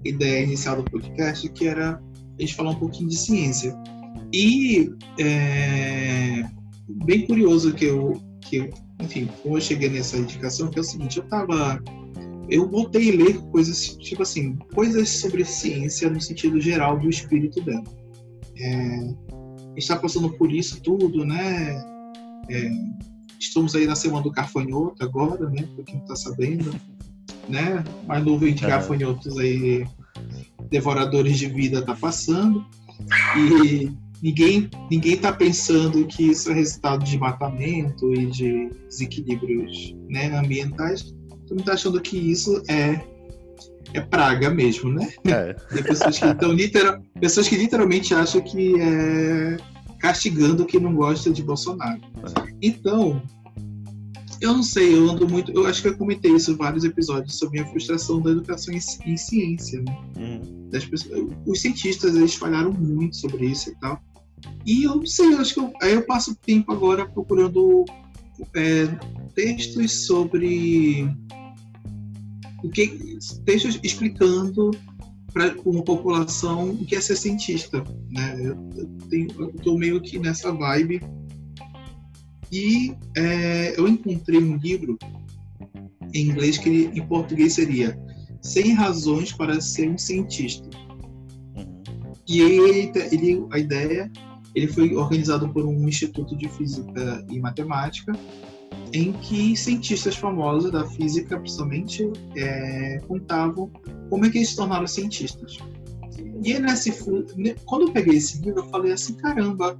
ideia inicial do podcast, que era a gente falar um pouquinho de ciência. E é, bem curioso que eu, que enfim, como eu cheguei nessa indicação, que é o seguinte, eu tava eu voltei a ler coisas, tipo assim, coisas sobre ciência no sentido geral do espírito dela. É, está passando por isso tudo, né? É, estamos aí na semana do Carfanhoto agora, né? Para quem não está sabendo, né? Mais nuvem de gafanhotos aí, devoradores de vida, está passando. E ninguém ninguém está pensando que isso é resultado de matamento e de desequilíbrios né, ambientais. Todo mundo está achando que isso é é praga mesmo, né? É. Tem pessoas que, então, literal, pessoas que literalmente acham que é castigando quem não gosta de Bolsonaro. É. Então, eu não sei, eu ando muito. Eu acho que eu comentei isso em vários episódios sobre a frustração da educação em, ciência. Né? Hum. Pessoas, os cientistas eles falharam muito sobre isso e tal. E eu não sei, eu acho que eu, aí eu passo tempo agora procurando é, textos sobre o que textos explicando para uma população que é ser cientista, né? Eu, tô meio que nessa vibe e é, eu encontrei um livro em inglês que em português seria 100 razões para ser um cientista. E ele, ele, a ideia, ele foi organizado por um instituto de física e matemática em que cientistas famosos da física, principalmente, é, contavam como é que eles se tornaram cientistas. E nesse, quando eu peguei esse livro, eu falei assim, caramba,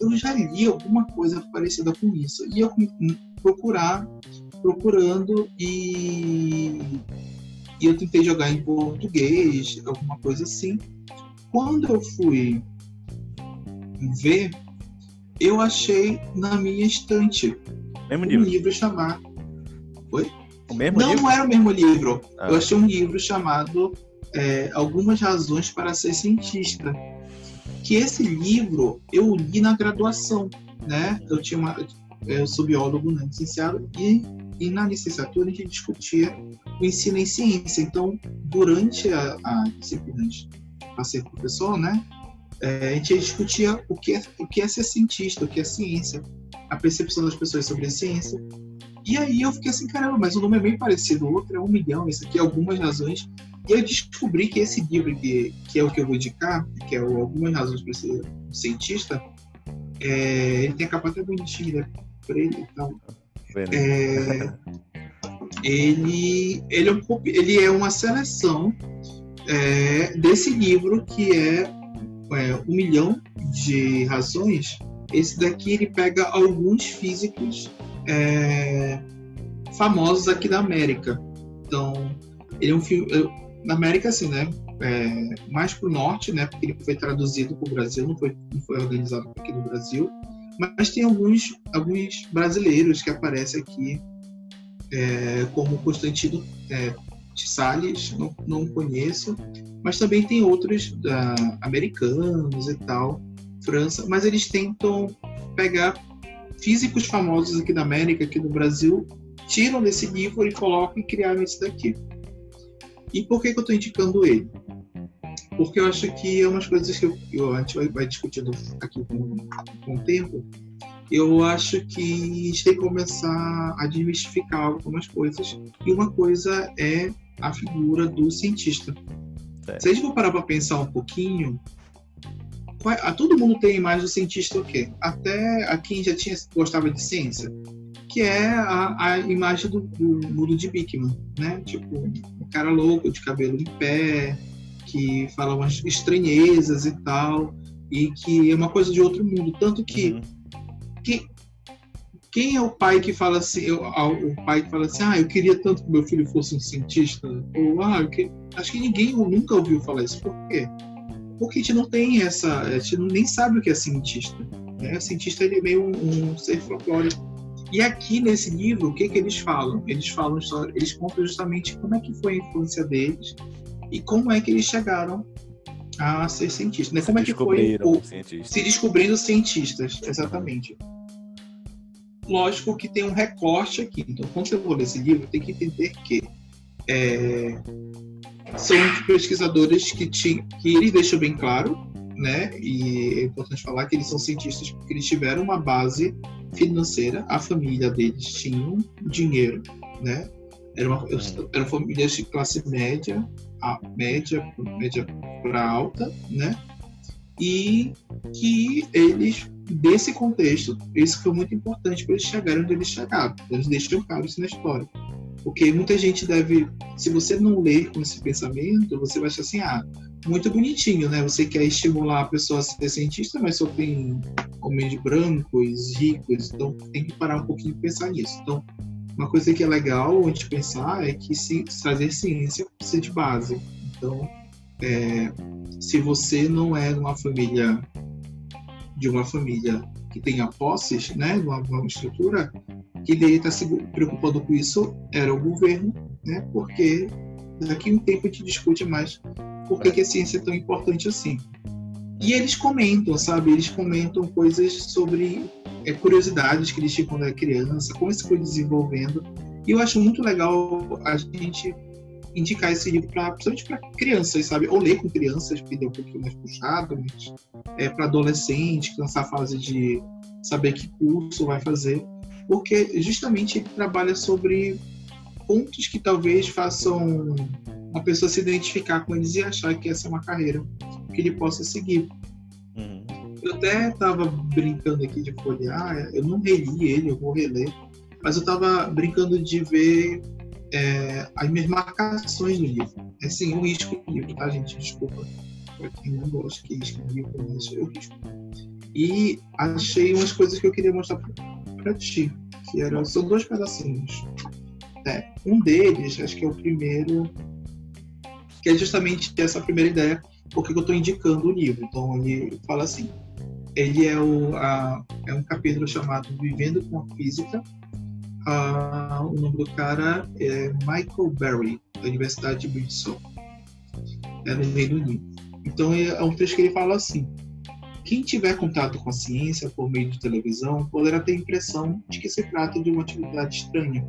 eu já li alguma coisa parecida com isso. E eu procurar, procurando e, e eu tentei jogar em português, alguma coisa assim. Quando eu fui ver, eu achei na minha estante mesmo um livro. livro chamado. Oi? O mesmo não, livro? não era o mesmo livro. Ah. Eu achei um livro chamado é, Algumas Razões para Ser Cientista. Que esse livro eu li na graduação, né? Eu tinha uma, eu sou biólogo na licenciado e, e na licenciatura a gente discutia o ensino em ciência. Então, durante a, a disciplina para ser professor, né? É, a gente discutia o que, é, o que é ser cientista, o que é ciência, a percepção das pessoas sobre a ciência. E aí eu fiquei assim, caramba, mas o nome é bem parecido, o outro é um milhão, esse aqui é algumas razões. E eu descobri que esse livro, que, que é o que eu vou indicar, que é o Algumas Razões para Ser um Cientista, é, ele tem a capa até bonitinha, né? Preto e tal. É, ele, ele, é um, ele é uma seleção é, desse livro que é, é Um Milhão de Razões. Esse daqui ele pega alguns físicos é, famosos aqui da América. Então, ele é um filme. Na América, assim, né? É, mais para o norte, né? Porque ele foi traduzido para o Brasil, não foi, não foi organizado aqui no Brasil. Mas tem alguns, alguns brasileiros que aparecem aqui, é, como Constantino é, Salles, não, não conheço. Mas também tem outros da, americanos e tal, França. Mas eles tentam pegar físicos famosos aqui da América, aqui no Brasil, tiram desse livro e colocam e criaram esse daqui. E por que, que eu estou indicando ele? Porque eu acho que é umas coisas que eu, a gente vai, vai discutindo aqui com, com o tempo. Eu acho que a gente tem que começar a desmistificar algumas coisas. E uma coisa é a figura do cientista. É. Se a gente for parar para pensar um pouquinho, qual é- a todo mundo tem a imagem do cientista o quê? Até a quem já tinha gostava de ciência, que é a, a imagem do, do mundo de Bickman, né? Tipo, um cara louco, de cabelo em pé, que fala umas estranhezas e tal, e que é uma coisa de outro mundo. Tanto que, Uhum. que quem é o pai que fala assim, eu- o pai que fala assim, ah, eu queria tanto que meu filho fosse um cientista, ou ah, que... acho que ninguém nunca ouviu falar isso. Por quê? Porque a gente não tem essa, a gente nem sabe o que é cientista. Né? O cientista ele é meio um, um ser folclórico. E aqui nesse livro, o que que eles falam? Eles falam, história- eles contam justamente como é que foi a infância deles e como é que eles chegaram a ser cientistas. Né? Como é que foi o, cientistas. se descobrindo cientistas, exatamente. Lógico que tem um recorte aqui. Então, quando você for ler esse livro, tem que entender que é, são pesquisadores que, ti, que eles deixam bem claro, né? E é importante falar que eles são cientistas porque eles tiveram uma base financeira. A família deles tinha dinheiro, né? Era uma, eram famílias de classe média, a média, média para alta, né? e que eles, desse contexto, isso foi muito importante para eles chegarem onde eles chegaram. Eles deixam claro isso na história. Porque muita gente deve, se você não ler com esse pensamento, você vai achar assim, ah, muito bonitinho, né? Você quer estimular a pessoa a ser cientista, mas só tem homens brancos, ricos, então tem que parar um pouquinho e pensar nisso. Então, uma coisa que é legal a gente pensar é que se trazer ciência precisa de base. Então, é, se você não é uma família de uma família que tenha posses, né, uma, uma estrutura, que deveria estar se preocupando com isso era o governo, né, porque daqui a um tempo a gente discute mais por que, que a ciência é tão importante assim. E eles comentam, sabe? Eles comentam coisas sobre é, curiosidades que eles tinham quando era criança, como isso foi desenvolvendo. E eu acho muito legal a gente indicar esse livro para principalmente para crianças, sabe? Ou ler com crianças, porque é um pouquinho mais puxado, mas é para adolescente, que nessa fase de saber que curso vai fazer, porque justamente ele trabalha sobre pontos que talvez façam uma pessoa se identificar com eles e achar que essa é uma carreira que ele possa seguir. Uhum. Eu até estava brincando aqui de folhear, eu não reli ele, eu vou reler, Mas eu estava brincando de ver é, as minhas marcações no livro. É sim, eu risco o livro, tá, gente? Desculpa. Pra quem não gosta que risca o livro, mas eu risco. E achei umas coisas que eu queria mostrar para ti. Que eram, são dois pedacinhos. É, um deles, acho que é o primeiro, que é justamente essa primeira ideia, porque eu estou indicando o livro. Então ele fala assim: ele é, o, a, é um capítulo chamado Vivendo com a Física. Ah, o nome do cara é Michael Berry, da Universidade de Bristol, é no Reino Unido. Então é, é um texto que ele fala assim: quem tiver contato com a ciência por meio de televisão poderá ter a impressão de que se trata de uma atividade estranha,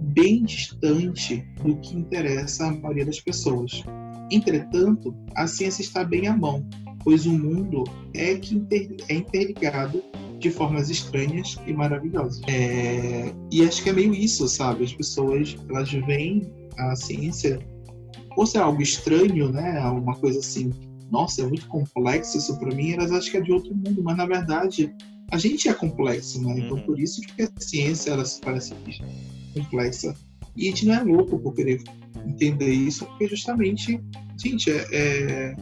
bem distante do que interessa à maioria das pessoas. Entretanto, a ciência está bem à mão, pois o mundo é que é interligado de formas estranhas e maravilhosas. É... E acho que é meio isso, sabe? As pessoas elas veem a ciência ou ser algo estranho, né? Uma coisa assim nossa, é muito complexo isso para mim, elas acham que é de outro mundo, mas na verdade a gente é complexo, né? Então uhum. por isso que a ciência ela se parece complexa. E a gente não é louco por querer entender isso, porque justamente, gente, é, é...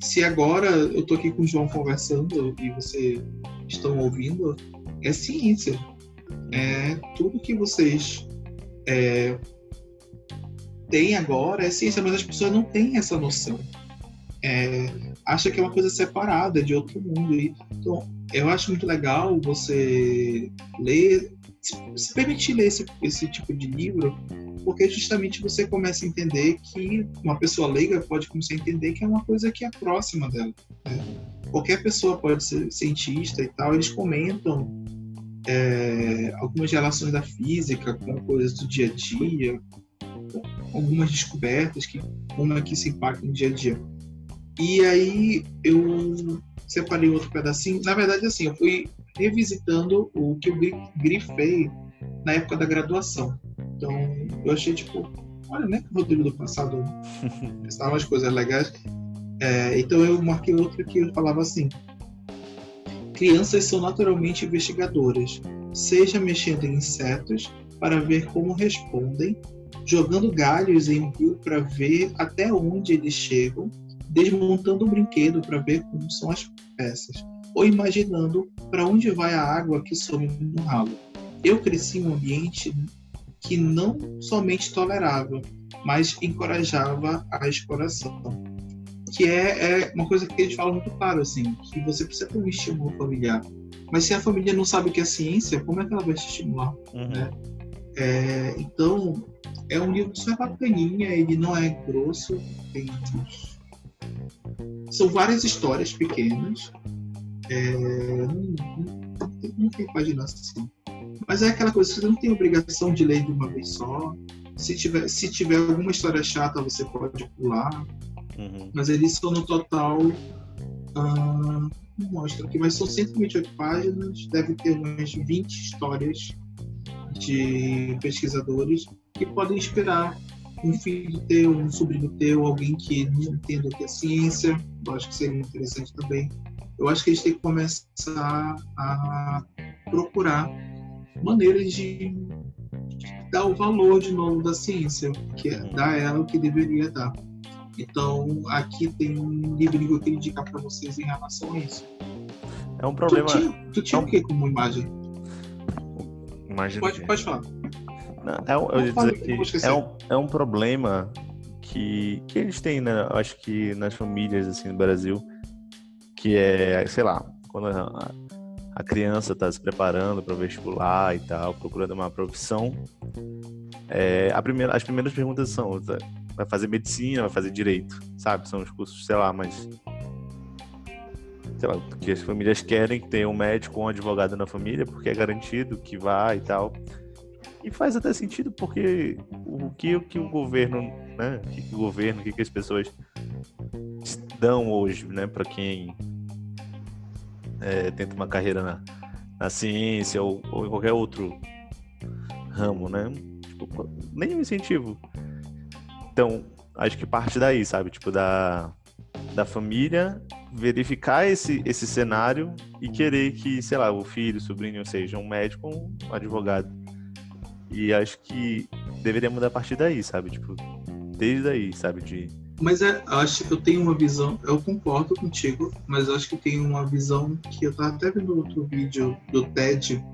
se agora eu tô aqui com o João conversando e vocês estão ouvindo, é ciência. É tudo que vocês é, têm agora é ciência, mas as pessoas não têm essa noção é, acha que é uma coisa separada de outro mundo. Então, eu acho muito legal você ler, se permitir ler esse, esse tipo de livro, porque justamente você começa a entender que uma pessoa leiga pode começar a entender que é uma coisa que é próxima dela. Né? Qualquer pessoa pode ser cientista e tal, eles comentam é, algumas relações da física com coisas do dia a dia, algumas descobertas que como é que se impacta no dia a dia. E aí eu separei outro pedacinho. Na verdade, assim, eu fui revisitando o que eu grifei na época da graduação. Então, eu achei, tipo, olha, né, que o roteiro do passado estavam umas coisas legais. É, então, eu marquei outro que eu falava assim: crianças são naturalmente investigadoras, seja mexendo em insetos para ver como respondem, jogando galhos em um rio para ver até onde eles chegam desmontando o brinquedo para ver como são as peças, ou imaginando para onde vai a água que some no ralo. Eu cresci em um ambiente que não somente tolerava, mas encorajava a exploração. Que é, é uma coisa que eles falam muito claro, assim, que você precisa ter um estímulo familiar. Mas se a família não sabe o que é ciência, como é que ela vai te estimular? Uhum. Né? É, então, é um livro super bacaninha, ele não é grosso, tem são várias histórias pequenas. É, não, não, tem paginação. Mas é aquela coisa, você não tem obrigação de ler de uma vez só. Se tiver, se tiver alguma história chata, você pode pular. Uhum. Mas eles são no total. Uh, não mostra aqui, mas são 128 páginas. Deve ter umas 20 histórias de pesquisadores que podem inspirar um filho teu, um sobrinho teu, alguém que não entenda o que é ciência, eu acho que seria interessante também. Eu acho que a gente tem que começar a procurar maneiras de dar o valor de novo da ciência, que é dar ela o que deveria dar. Então, aqui tem um livro que eu queria indicar para vocês em relação a isso. É um problema. Tu tinha, tu tinha é um... o que como imagem? Imagem pode, pode falar. Não, é, um, eu dizer que é, um, é um problema que, que eles têm, né? Acho que nas famílias assim no Brasil, que é, sei lá, quando a, criança está se preparando para o vestibular e tal, procurando uma profissão, é, primeira, as primeiras perguntas são: tá, vai fazer medicina, vai fazer direito, sabe? São os cursos, sei lá, mas sei lá, que as famílias querem que tenha um médico ou um advogado na família, porque é garantido que vai e tal. E faz até sentido porque o que, o que o governo, né? O que o governo, o que, que as pessoas dão hoje, né? Para quem é, tenta uma carreira na, na ciência ou, ou, em qualquer outro ramo, né? Tipo, incentivo. Então, acho que parte daí, sabe? Tipo, da, da família verificar esse, esse cenário e querer que, sei lá, o filho, o sobrinho seja um médico ou um advogado. E acho que deveria mudar a partir daí, sabe? Tipo, desde aí, sabe? De... Mas é, acho que eu tenho uma visão, eu concordo contigo, mas acho que tem uma visão que eu tava até vendo outro vídeo do TED,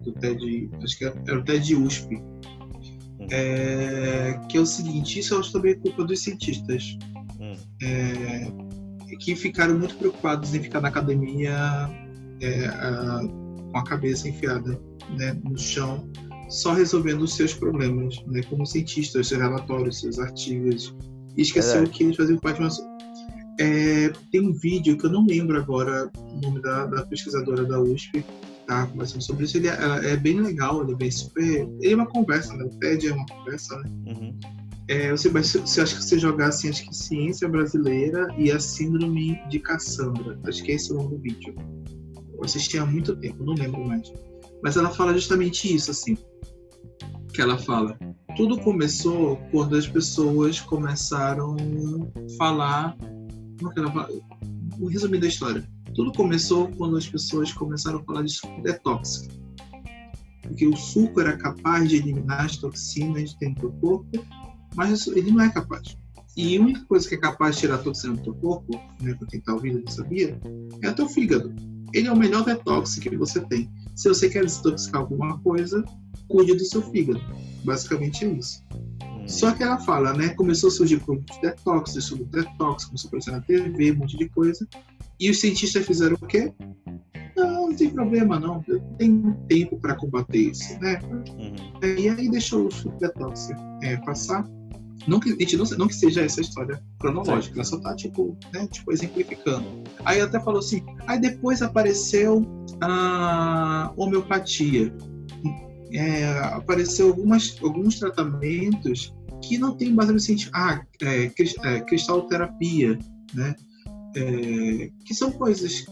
do TED, acho que era o TED USP, hum. é, que é o seguinte, isso eu acho também culpa dos cientistas, hum. é, que ficaram muito preocupados em ficar na academia é, a, com a cabeça enfiada né, no chão, só resolvendo os seus problemas, né, como cientistas, seus relatórios, seus artigos, e esqueceu que eles faziam parte de uma. É, tem um vídeo que eu não lembro agora o nome da, da pesquisadora da USP, tá conversando sobre isso. Ele é, é, bem legal, ele é bem super. Ele é uma conversa, né? O TED é uma conversa, né? Uhum. É, você, você acha que você jogar assim, acho que ciência brasileira e a síndrome de Cassandra. Acho que é esse o nome do vídeo. Eu assisti há muito tempo, não lembro mais. Mas ela fala justamente isso, assim. Que ela fala. Tudo começou quando as pessoas começaram a falar. Como é que ela fala? O resumo da história. Tudo começou quando as pessoas começaram a falar de suco detox. Porque o suco era capaz de eliminar as toxinas dentro do corpo, mas ele não é capaz. E a única coisa que é capaz de tirar toxina do teu corpo, né, para quem está ouvindo não sabia, é o teu fígado. Ele é o melhor detox que você tem. Se você quer desintoxicar alguma coisa, cuide do seu fígado. Basicamente é isso. Hum. Só que ela fala, né? Começou a surgir produtos de detox, de detox, começou a aparecer na TV, um monte de coisa. E os cientistas fizeram o quê? Não, não tem problema, não. Eu tenho tempo para combater isso, né? Uhum. E aí deixou o detox é, passar. Não que, gente, não, não, que seja essa história cronológica, ela só tá, tipo, né, tipo, exemplificando. Aí até falou assim, aí depois apareceu a homeopatia. É, apareceu algumas, alguns tratamentos que não tem base científica. Ah, é, é, cristalterapia, né? É, que são coisas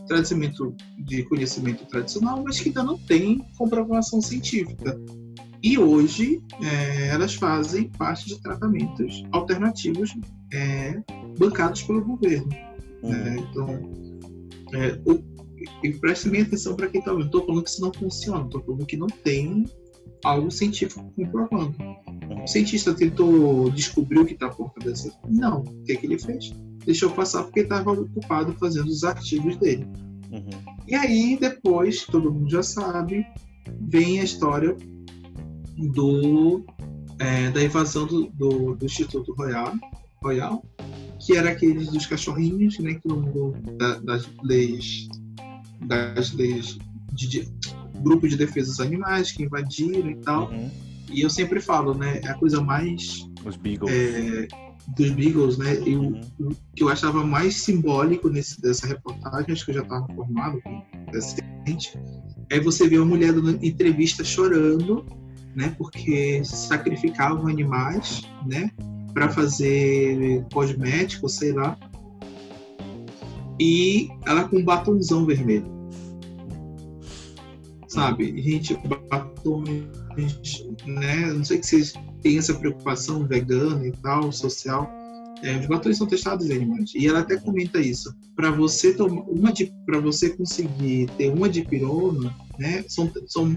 de conhecimento tradicional, mas que ainda não tem comprovação científica. E hoje é, elas fazem parte de tratamentos alternativos é, bancados pelo governo. Uhum. É, então, é, o, e prestem atenção para quem está ouvindo. Estou falando que isso não funciona, estou falando que não tem algo científico comprovando. Uhum. O cientista tentou descobrir o que está por trás Não. O que, é que ele fez? Deixou passar porque estava ocupado fazendo os artigos dele. Uhum. E aí, depois, todo mundo já sabe, vem a história do, é, da invasão do, do, do, Instituto Royal, Royal, que era aqueles dos cachorrinhos, né, que no, da, das leis das leis de, de grupo de defesa dos animais que invadiram e tal. Uhum. E eu sempre falo, né, é a coisa mais os Beagles. É, dos Beagles, né? Eu, uhum. O que eu achava mais simbólico nesse, dessa reportagem, acho que eu já estava formado com é você ver uma mulher dando entrevista chorando né? Porque sacrificavam animais, né? Para fazer cosmético, sei lá. E ela com um batonzão vermelho. Sabe? Gente, batons, né? Não sei que vocês têm essa preocupação vegana e tal, social é, os batons são testados em animais. E ela até comenta isso. Para você tomar uma para você conseguir ter uma dipirona, né, são, são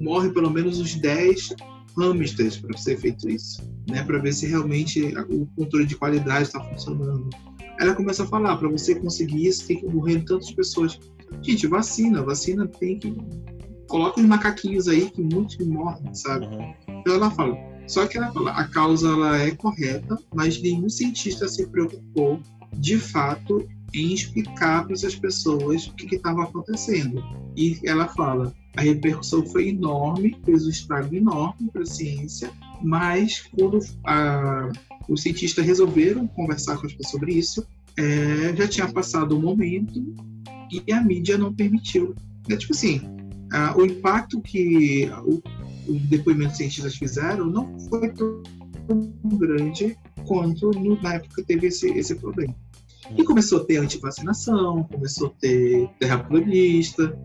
morre pelo menos os 10 hamsters para ser feito isso, né, para ver se realmente o controle de qualidade está funcionando. Ela começa a falar, para você conseguir isso tem que morrer tantas pessoas. Gente, vacina, vacina tem que coloca os macaquinhos aí que muitos morrem, sabe? Uhum. Então ela fala, só que fala, a causa ela é correta, mas nenhum cientista se preocupou, de fato, em explicar para essas pessoas o que estava acontecendo. E ela fala, a repercussão foi enorme, fez um estrago enorme para a ciência, mas quando a, os cientistas resolveram conversar com as pessoas sobre isso, é, já tinha passado o momento e a mídia não permitiu. É tipo assim, a, o impacto que o, os depoimentos cientistas fizeram não foi tão grande quanto no, na época teve esse, esse problema. E começou a ter antivacinação, começou a ter terraplanista,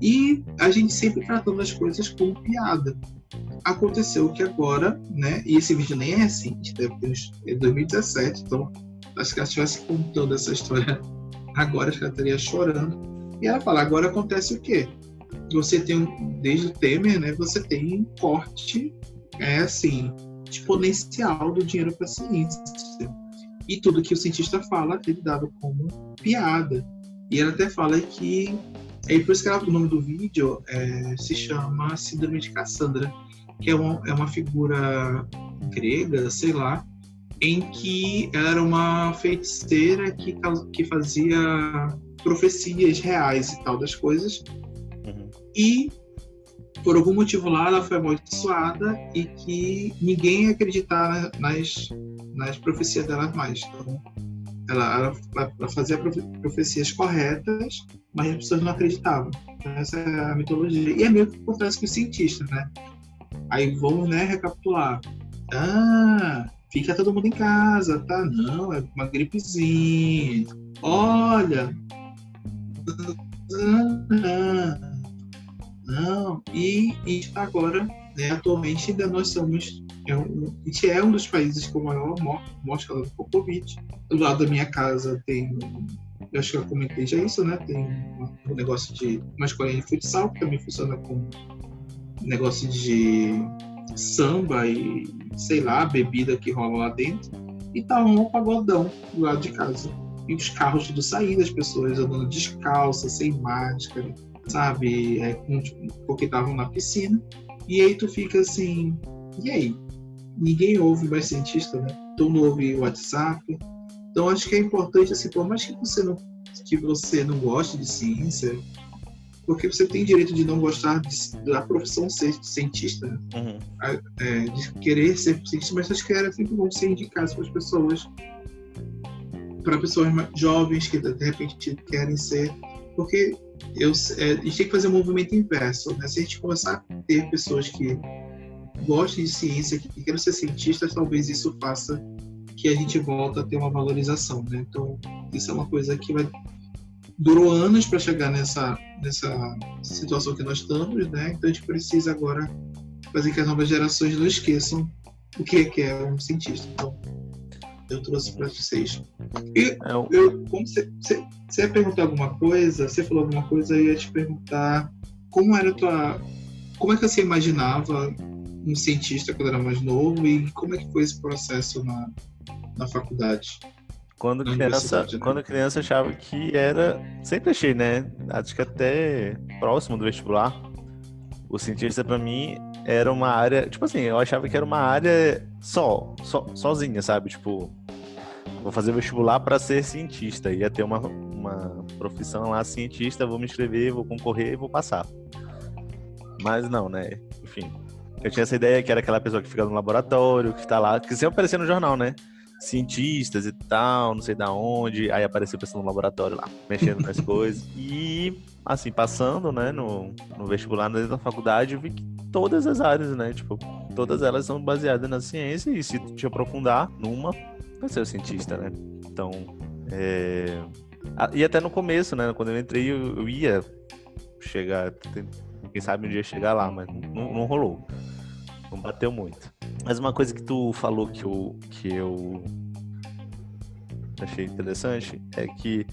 e a gente sempre tratando as coisas como piada. Aconteceu que agora, né, e esse vídeo nem é assim, deve ter é 2017, então acho que ela estivesse contando essa história agora, acho que ela estaria chorando. E ela fala, agora acontece o quê? Você tem, desde o Temer, né, você tem um corte é assim, exponencial do dinheiro para a ciência. E tudo que o cientista fala ele dado como piada. E ela até fala que. É por isso que ela, o nome do vídeo é, se chama Síndrome de Cassandra, que é uma, é uma figura grega, sei lá, em que ela era uma feiticeira que, que fazia profecias reais e tal das coisas. E por algum motivo lá ela foi amaldiçoada e que ninguém ia acreditar nas, nas profecias dela mais. Então, ela, ela, ela fazia profecias corretas, mas as pessoas não acreditavam. Então, essa é a mitologia. E é meio que acontece com os cientistas, né? Aí vamos né, recapitular. Ah, fica todo mundo em casa, tá? Não, é uma gripezinha. Olha. Ah, não, e, e agora, né, atualmente, ainda nós somos. É um, a gente é um dos países com maior morte por Covid. Do lado da minha casa tem. Eu acho que eu comentei já isso, né? Tem um negócio de uma escolinha de futsal, que também funciona com negócio de samba e, sei lá, bebida que rola lá dentro. E tá um pagodão do lado de casa. E os carros tudo saindo, as pessoas andando descalças, sem máscara sabe? É, porque estavam na piscina. E aí tu fica assim, e aí? Ninguém ouve mais cientista, né? Tu não ouve o WhatsApp. Então acho que é importante, assim, por mais que você não, que você não goste de ciência, porque você tem direito de não gostar de, da profissão ser cientista, né? uhum. é, de querer ser cientista, mas acho que era sempre bom ser indicado para as pessoas, para pessoas jovens que de repente querem ser, porque eu, é, a gente tem que fazer um movimento inverso. Né? Se a gente começar a ter pessoas que gostem de ciência, que queiram ser cientistas, talvez isso faça que a gente volta a ter uma valorização. Né? Então, isso é uma coisa que vai durou anos para chegar nessa nessa situação que nós estamos, né? Então a gente precisa agora fazer que as novas gerações não esqueçam o que é, que é um cientista. Então, eu trouxe para vocês. E é eu, como você, você, você ia perguntar alguma coisa, você falou alguma coisa, eu ia te perguntar como era a tua. Como é que você imaginava um cientista quando era mais novo e como é que foi esse processo na, na faculdade? Quando criança, né? quando criança achava que era. Sempre achei, né? Acho que até próximo do vestibular. O cientista, para mim, era uma área. Tipo assim, eu achava que era uma área só, só sozinha, sabe? Tipo, vou fazer vestibular para ser cientista. Ia ter uma, uma profissão lá, cientista, vou me inscrever, vou concorrer e vou passar. Mas não, né? Enfim. Eu tinha essa ideia que era aquela pessoa que fica no laboratório, que tá lá, que sempre aparecia no jornal, né? Cientistas e tal, não sei da onde. Aí apareceu pessoa no laboratório lá, mexendo nas coisas. E, assim, passando, né, no, no vestibular dentro da faculdade, eu vi que todas as áreas, né? Tipo, todas elas são baseadas na ciência e se te aprofundar numa, vai ser o cientista, né? Então, é... E até no começo, né? Quando eu entrei, eu, eu ia chegar, quem sabe um dia chegar lá, mas não, não, rolou. Não bateu muito. Mas uma coisa que tu falou que eu, que eu achei interessante é que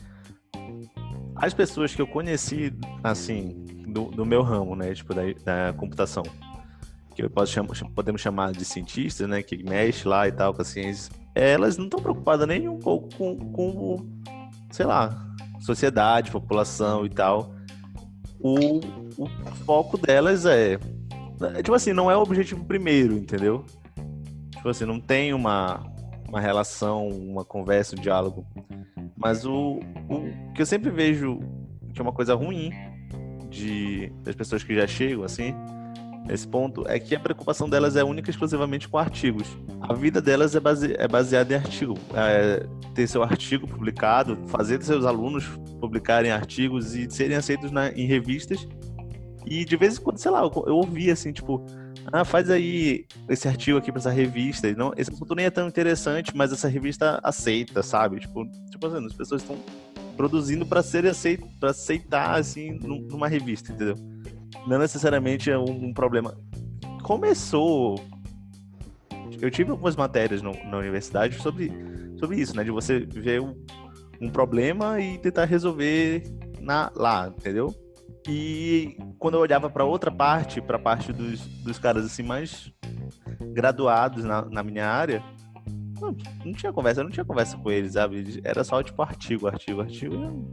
as pessoas que eu conheci, assim, do, do meu ramo, né? Tipo, da, da computação. Que eu posso chamar, podemos chamar de cientistas, né? Que mexe lá e tal com a ciência. Elas não estão preocupadas nem um pouco com, com, sei lá, sociedade, população e tal. O, o foco delas é, é. Tipo assim, não é o objetivo primeiro, entendeu? Tipo assim, não tem uma, uma relação, uma conversa, um diálogo. Mas o, o que eu sempre vejo que é uma coisa ruim de das pessoas que já chegam assim nesse ponto é que a preocupação delas é única e exclusivamente com artigos. A vida delas é, base, é baseada em artigo. É, ter seu artigo publicado, fazer seus alunos publicarem artigos e serem aceitos na, em revistas. E de vez em quando, sei lá, eu, eu ouvi assim, tipo, ah, faz aí esse artigo aqui para essa revista. Não, esse assunto nem é tão interessante, mas essa revista aceita, sabe? Tipo, tipo assim, as pessoas estão produzindo para ser aceito, para aceitar assim numa revista, entendeu? Não necessariamente é um, um, problema. Começou. Eu tive algumas matérias no, na universidade sobre, sobre isso, né? De você ver um, um problema e tentar resolver na, lá, entendeu? E quando eu olhava para outra parte, para a parte dos, dos caras assim mais graduados na, na minha área, não, não, tinha conversa, eu não tinha conversa com eles, sabe? Era só tipo artigo, artigo, artigo. Eu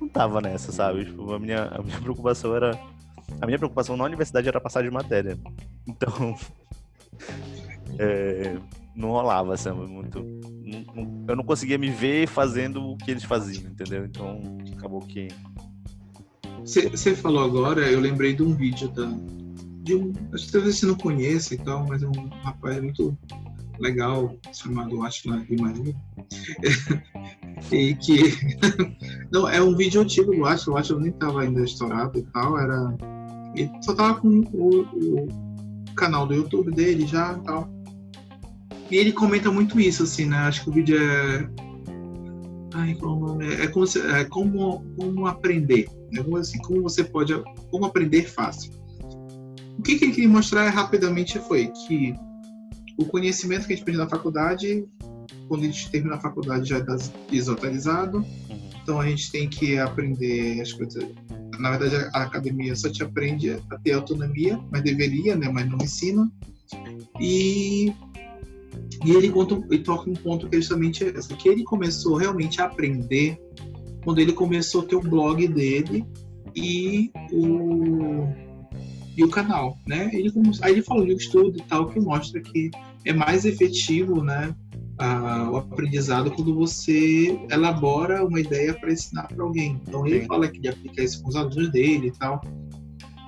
não tava nessa, sabe? Tipo, a minha, a minha preocupação era. A minha preocupação na universidade era passar de matéria. Então. é, não rolava, sabe? Muito. Não, eu não conseguia me ver fazendo o que eles faziam, entendeu? Então acabou que. Você falou agora, eu lembrei de um vídeo da, de um. Acho que talvez você não conheça e tal, mas é um rapaz muito legal chamado Ashla Maria e que não é um vídeo antigo do Ashla, o Ashla nem estava ainda estourado e tal, era só tava com o, o, canal do YouTube dele já e tal. E ele comenta muito isso, assim, né? Acho que o vídeo é. Ai, como é, é como, é como, como aprender. É como, assim, como você pode. Como aprender fácil. O que, que ele queria mostrar rapidamente foi que o conhecimento que a gente aprende na faculdade, quando a gente termina a faculdade, já está desatualizado. Uhum. Então a gente tem que aprender as coisas. Na verdade, a academia só te aprende a ter autonomia, mas deveria, né? Mas não ensina. E, e ele conta e toca um ponto que é justamente esse, que ele começou realmente a aprender quando ele começou a ter o blog dele e o e o canal, né? Ele aí ele falou de um estudo e tal que mostra que é mais efetivo, né? o aprendizado quando você elabora uma ideia para ensinar para alguém. Então ele fala que ele aplica isso com os alunos dele e tal.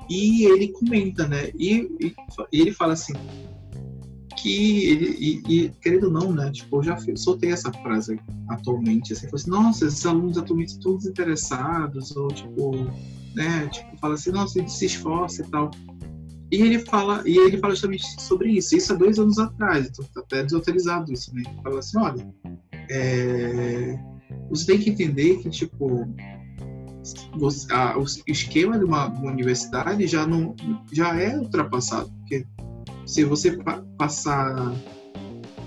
E ele comenta, né? E, e, ele fala assim que ele e, e, querendo ou não, né? Tipo, eu já soltei essa frase atualmente, assim, assim, nossa, esses alunos atualmente estão desinteressados ou tipo, né? Tipo, fala assim, nossa, se esforça e tal. E ele fala, e ele fala justamente sobre isso. Isso há dois anos atrás, então tá até desautorizado isso, né? Ele fala assim, olha, é, você tem que entender que, tipo, você, a, o esquema de uma, uma, universidade já não já é ultrapassado, porque se você pa, passar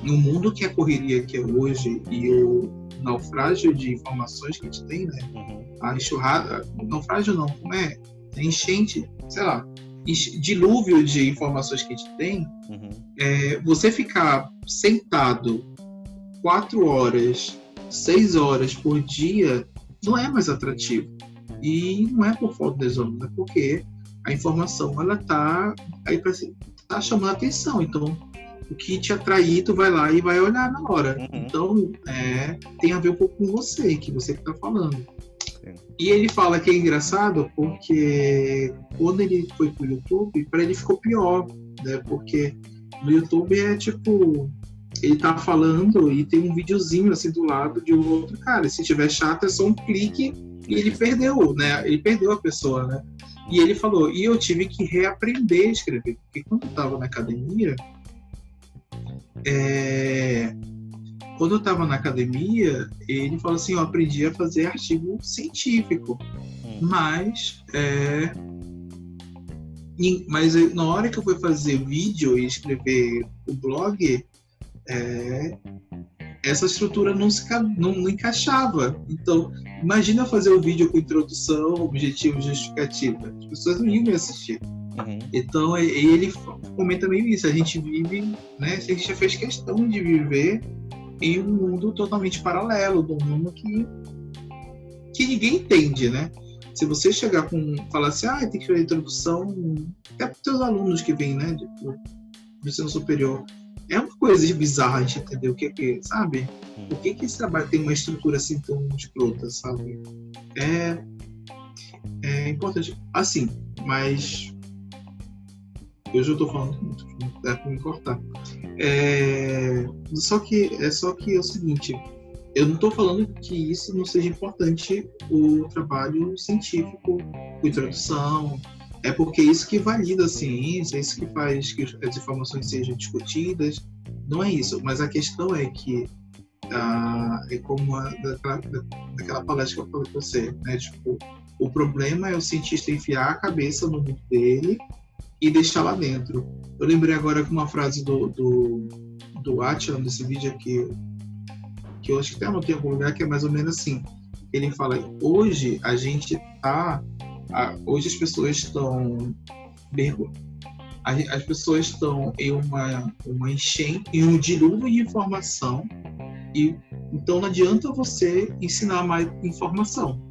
no mundo que a correria que é hoje e o naufrágio de informações que a gente tem, né? Uhum. A enxurrada, naufrágio não, como é? A enchente, sei lá, dilúvio de informações que a gente tem, uhum. é, você ficar sentado quatro horas, seis horas por dia não é mais atrativo. E não é por falta de alunos, é porque a informação ela tá aí para tá chamando a atenção. Então, o que te atrair, tu vai lá e vai olhar na hora. Uhum. Então, é, tem a ver um pouco com você, que você que tá falando. E ele fala que é engraçado porque quando ele foi pro YouTube, para ele ficou pior, né? Porque no YouTube é tipo ele tá falando e tem um videozinho assim do lado de um outro cara. Se tiver chato é só um clique e ele perdeu, né? Ele perdeu a pessoa, né? E ele falou, e eu tive que reaprender a escrever, porque quando eu tava na academia, é, quando eu estava na academia, ele falou assim: eu aprendi a fazer artigo científico, hum. mas é, mas na hora que eu fui fazer vídeo e escrever o blog, é, essa estrutura não, se, não, não, encaixava. Então, imagina fazer o um vídeo com introdução, objetivo, justificativa. As pessoas não iam me assistir. Uhum. Então, ele comenta meio isso. A gente vive, né? A gente já fez questão de viver em um mundo totalmente paralelo, de um mundo que, que ninguém entende, né? Se você chegar com. falar assim, ah, tem que fazer introdução, até para os seus alunos que vêm, né, de, do ensino superior, é uma coisa bizarra a gente entender o que é que, sabe? Por que, que esse trabalho tem uma estrutura assim tão escrota, sabe? É, é importante. Assim, mas eu já estou falando muito, dá para me cortar. É, só que é só que é o seguinte, eu não estou falando que isso não seja importante o trabalho científico, com introdução, é porque é isso que valida a ciência, é isso que faz que as informações sejam discutidas. Não é isso, mas a questão é que ah, é como a, daquela, daquela palestra que eu falei para você, né? Tipo, o problema é o cientista enfiar a cabeça no mundo dele e deixar lá dentro. Eu lembrei agora que uma frase do, do, do Atila nesse vídeo aqui, que eu acho que até anotei em algum lugar, que é mais ou menos assim. Ele fala, hoje a gente tá. hoje as pessoas estão as pessoas estão em uma, uma enchente, em um dilúvio de informação, e então não adianta você ensinar mais informação,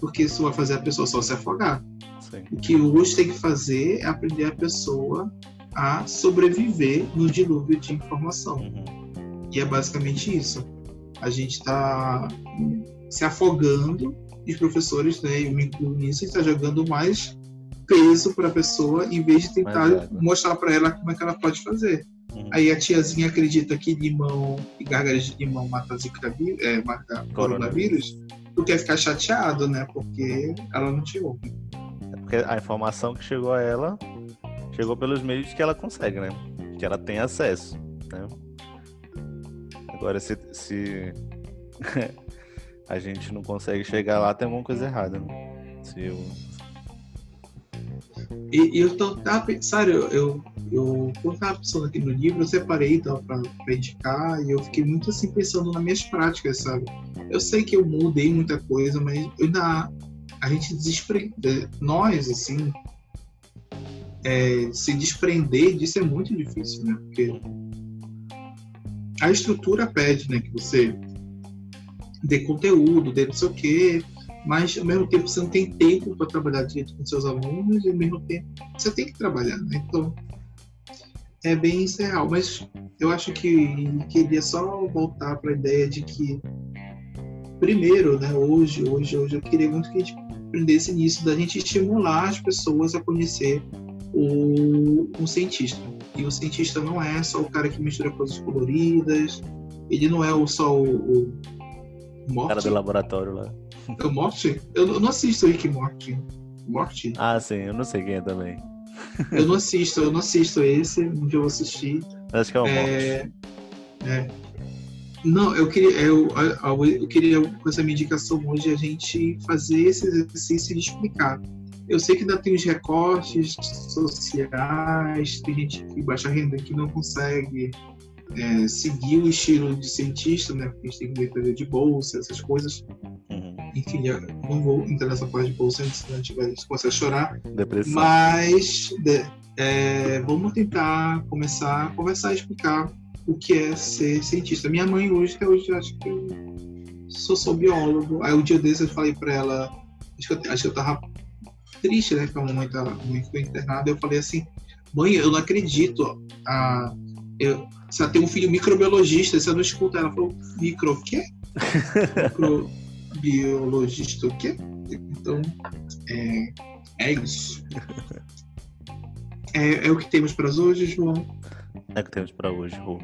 porque isso vai fazer a pessoa só se afogar. Sim. O que hoje tem que fazer é aprender a pessoa a sobreviver no dilúvio de informação. Uhum. E é basicamente isso. A gente está se afogando e os professores, né, eu me incluo nisso, está jogando mais peso para a pessoa em vez de tentar é, mostrar para ela como é que ela pode fazer. Uhum. Aí a tiazinha acredita que limão e gargaras de limão mata zika é, mata coronavírus. Tu quer ficar chateado, né? Porque ela não te ouve. Porque a informação que chegou a ela chegou pelos meios que ela consegue, né? Que ela tem acesso, né? Agora, se, se a gente não consegue chegar lá, tem alguma coisa errada, né? Se eu... E, eu tô, tava pensando, eu, eu, eu quando tava pensando aqui no livro, eu separei então, para indicar e eu fiquei muito assim pensando nas minhas práticas, sabe? Eu sei que eu mudei muita coisa, mas eu ainda a gente desprende, nós assim, é, se desprender disso é muito difícil, né? Porque a estrutura pede, né, que você dê conteúdo, dê não sei o quê, mas ao mesmo tempo você não tem tempo para trabalhar direito com seus alunos e ao mesmo tempo você tem que trabalhar, né? Então é bem isso real, mas eu acho que queria só voltar para a ideia de que primeiro, né, hoje, hoje, hoje eu queria muito que a gente aprendesse nisso da gente estimular as pessoas a conhecer o, um cientista. E o cientista não é só o cara que mistura coisas coloridas, ele não é o, só o, o Morte. cara do laboratório lá. É o Morte? Eu não assisto Rick Morty. Morte? Ah, sim, eu não sei quem é também. Eu não assisto, eu não assisto esse, um dia eu vou assistir. Acho que é o é... É. Não, eu queria, eu, eu queria com essa minha indicação hoje a gente fazer esse exercício de explicar eu sei que ainda tem os recortes sociais, tem gente que baixa renda que não consegue é, seguir o estilo de cientista, né? Porque a gente tem que depender de bolsa, essas coisas. Uhum. Enfim, não vou entrar nessa parte de bolsa antes, senão a gente vai começar a chorar. Depressão. Mas de, é, vamos tentar começar a conversar e explicar o que é ser cientista. Minha mãe hoje, até hoje, acho que eu sou, sou biólogo. Aí o um dia desses eu falei para ela, acho que eu, acho que eu tava triste, né? Que a mamãe, tá, a mamãe ficou internada. Eu falei assim, mãe, eu não acredito. Ah, eu, você tem um filho microbiologista, você não escuta. Ela falou, micro o quê? Microbiologista o quê? Então, é, é isso. É, é o que temos para hoje, João? É que temos para hoje, Rô.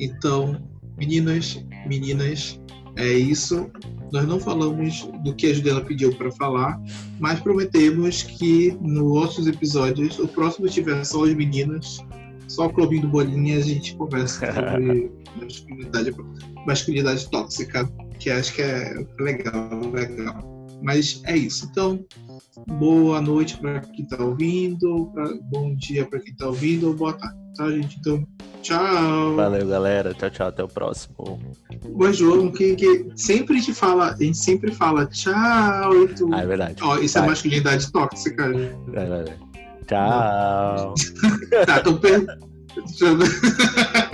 Então, meninas, meninas, é isso. Nós não falamos do que a Juliana pediu para falar, mas prometemos que nos outros episódios, o próximo tiver só as meninas, só o clubinho do Bolinha, a gente conversa sobre masculinidade, masculinidade tóxica, que acho que é legal, legal. Mas é isso. Então, boa noite para quem está ouvindo, pra, bom dia para quem está ouvindo, boa tarde, tá, gente? Então, tchau. Valeu, galera. Tchau, tchau. Até o próximo. O João, que, que sempre te fala, a gente sempre fala tchau e tu. Ah, é verdade. Ó, isso é Vai. é masculinidade tóxica. É verdade. Tchau. tá, tô per...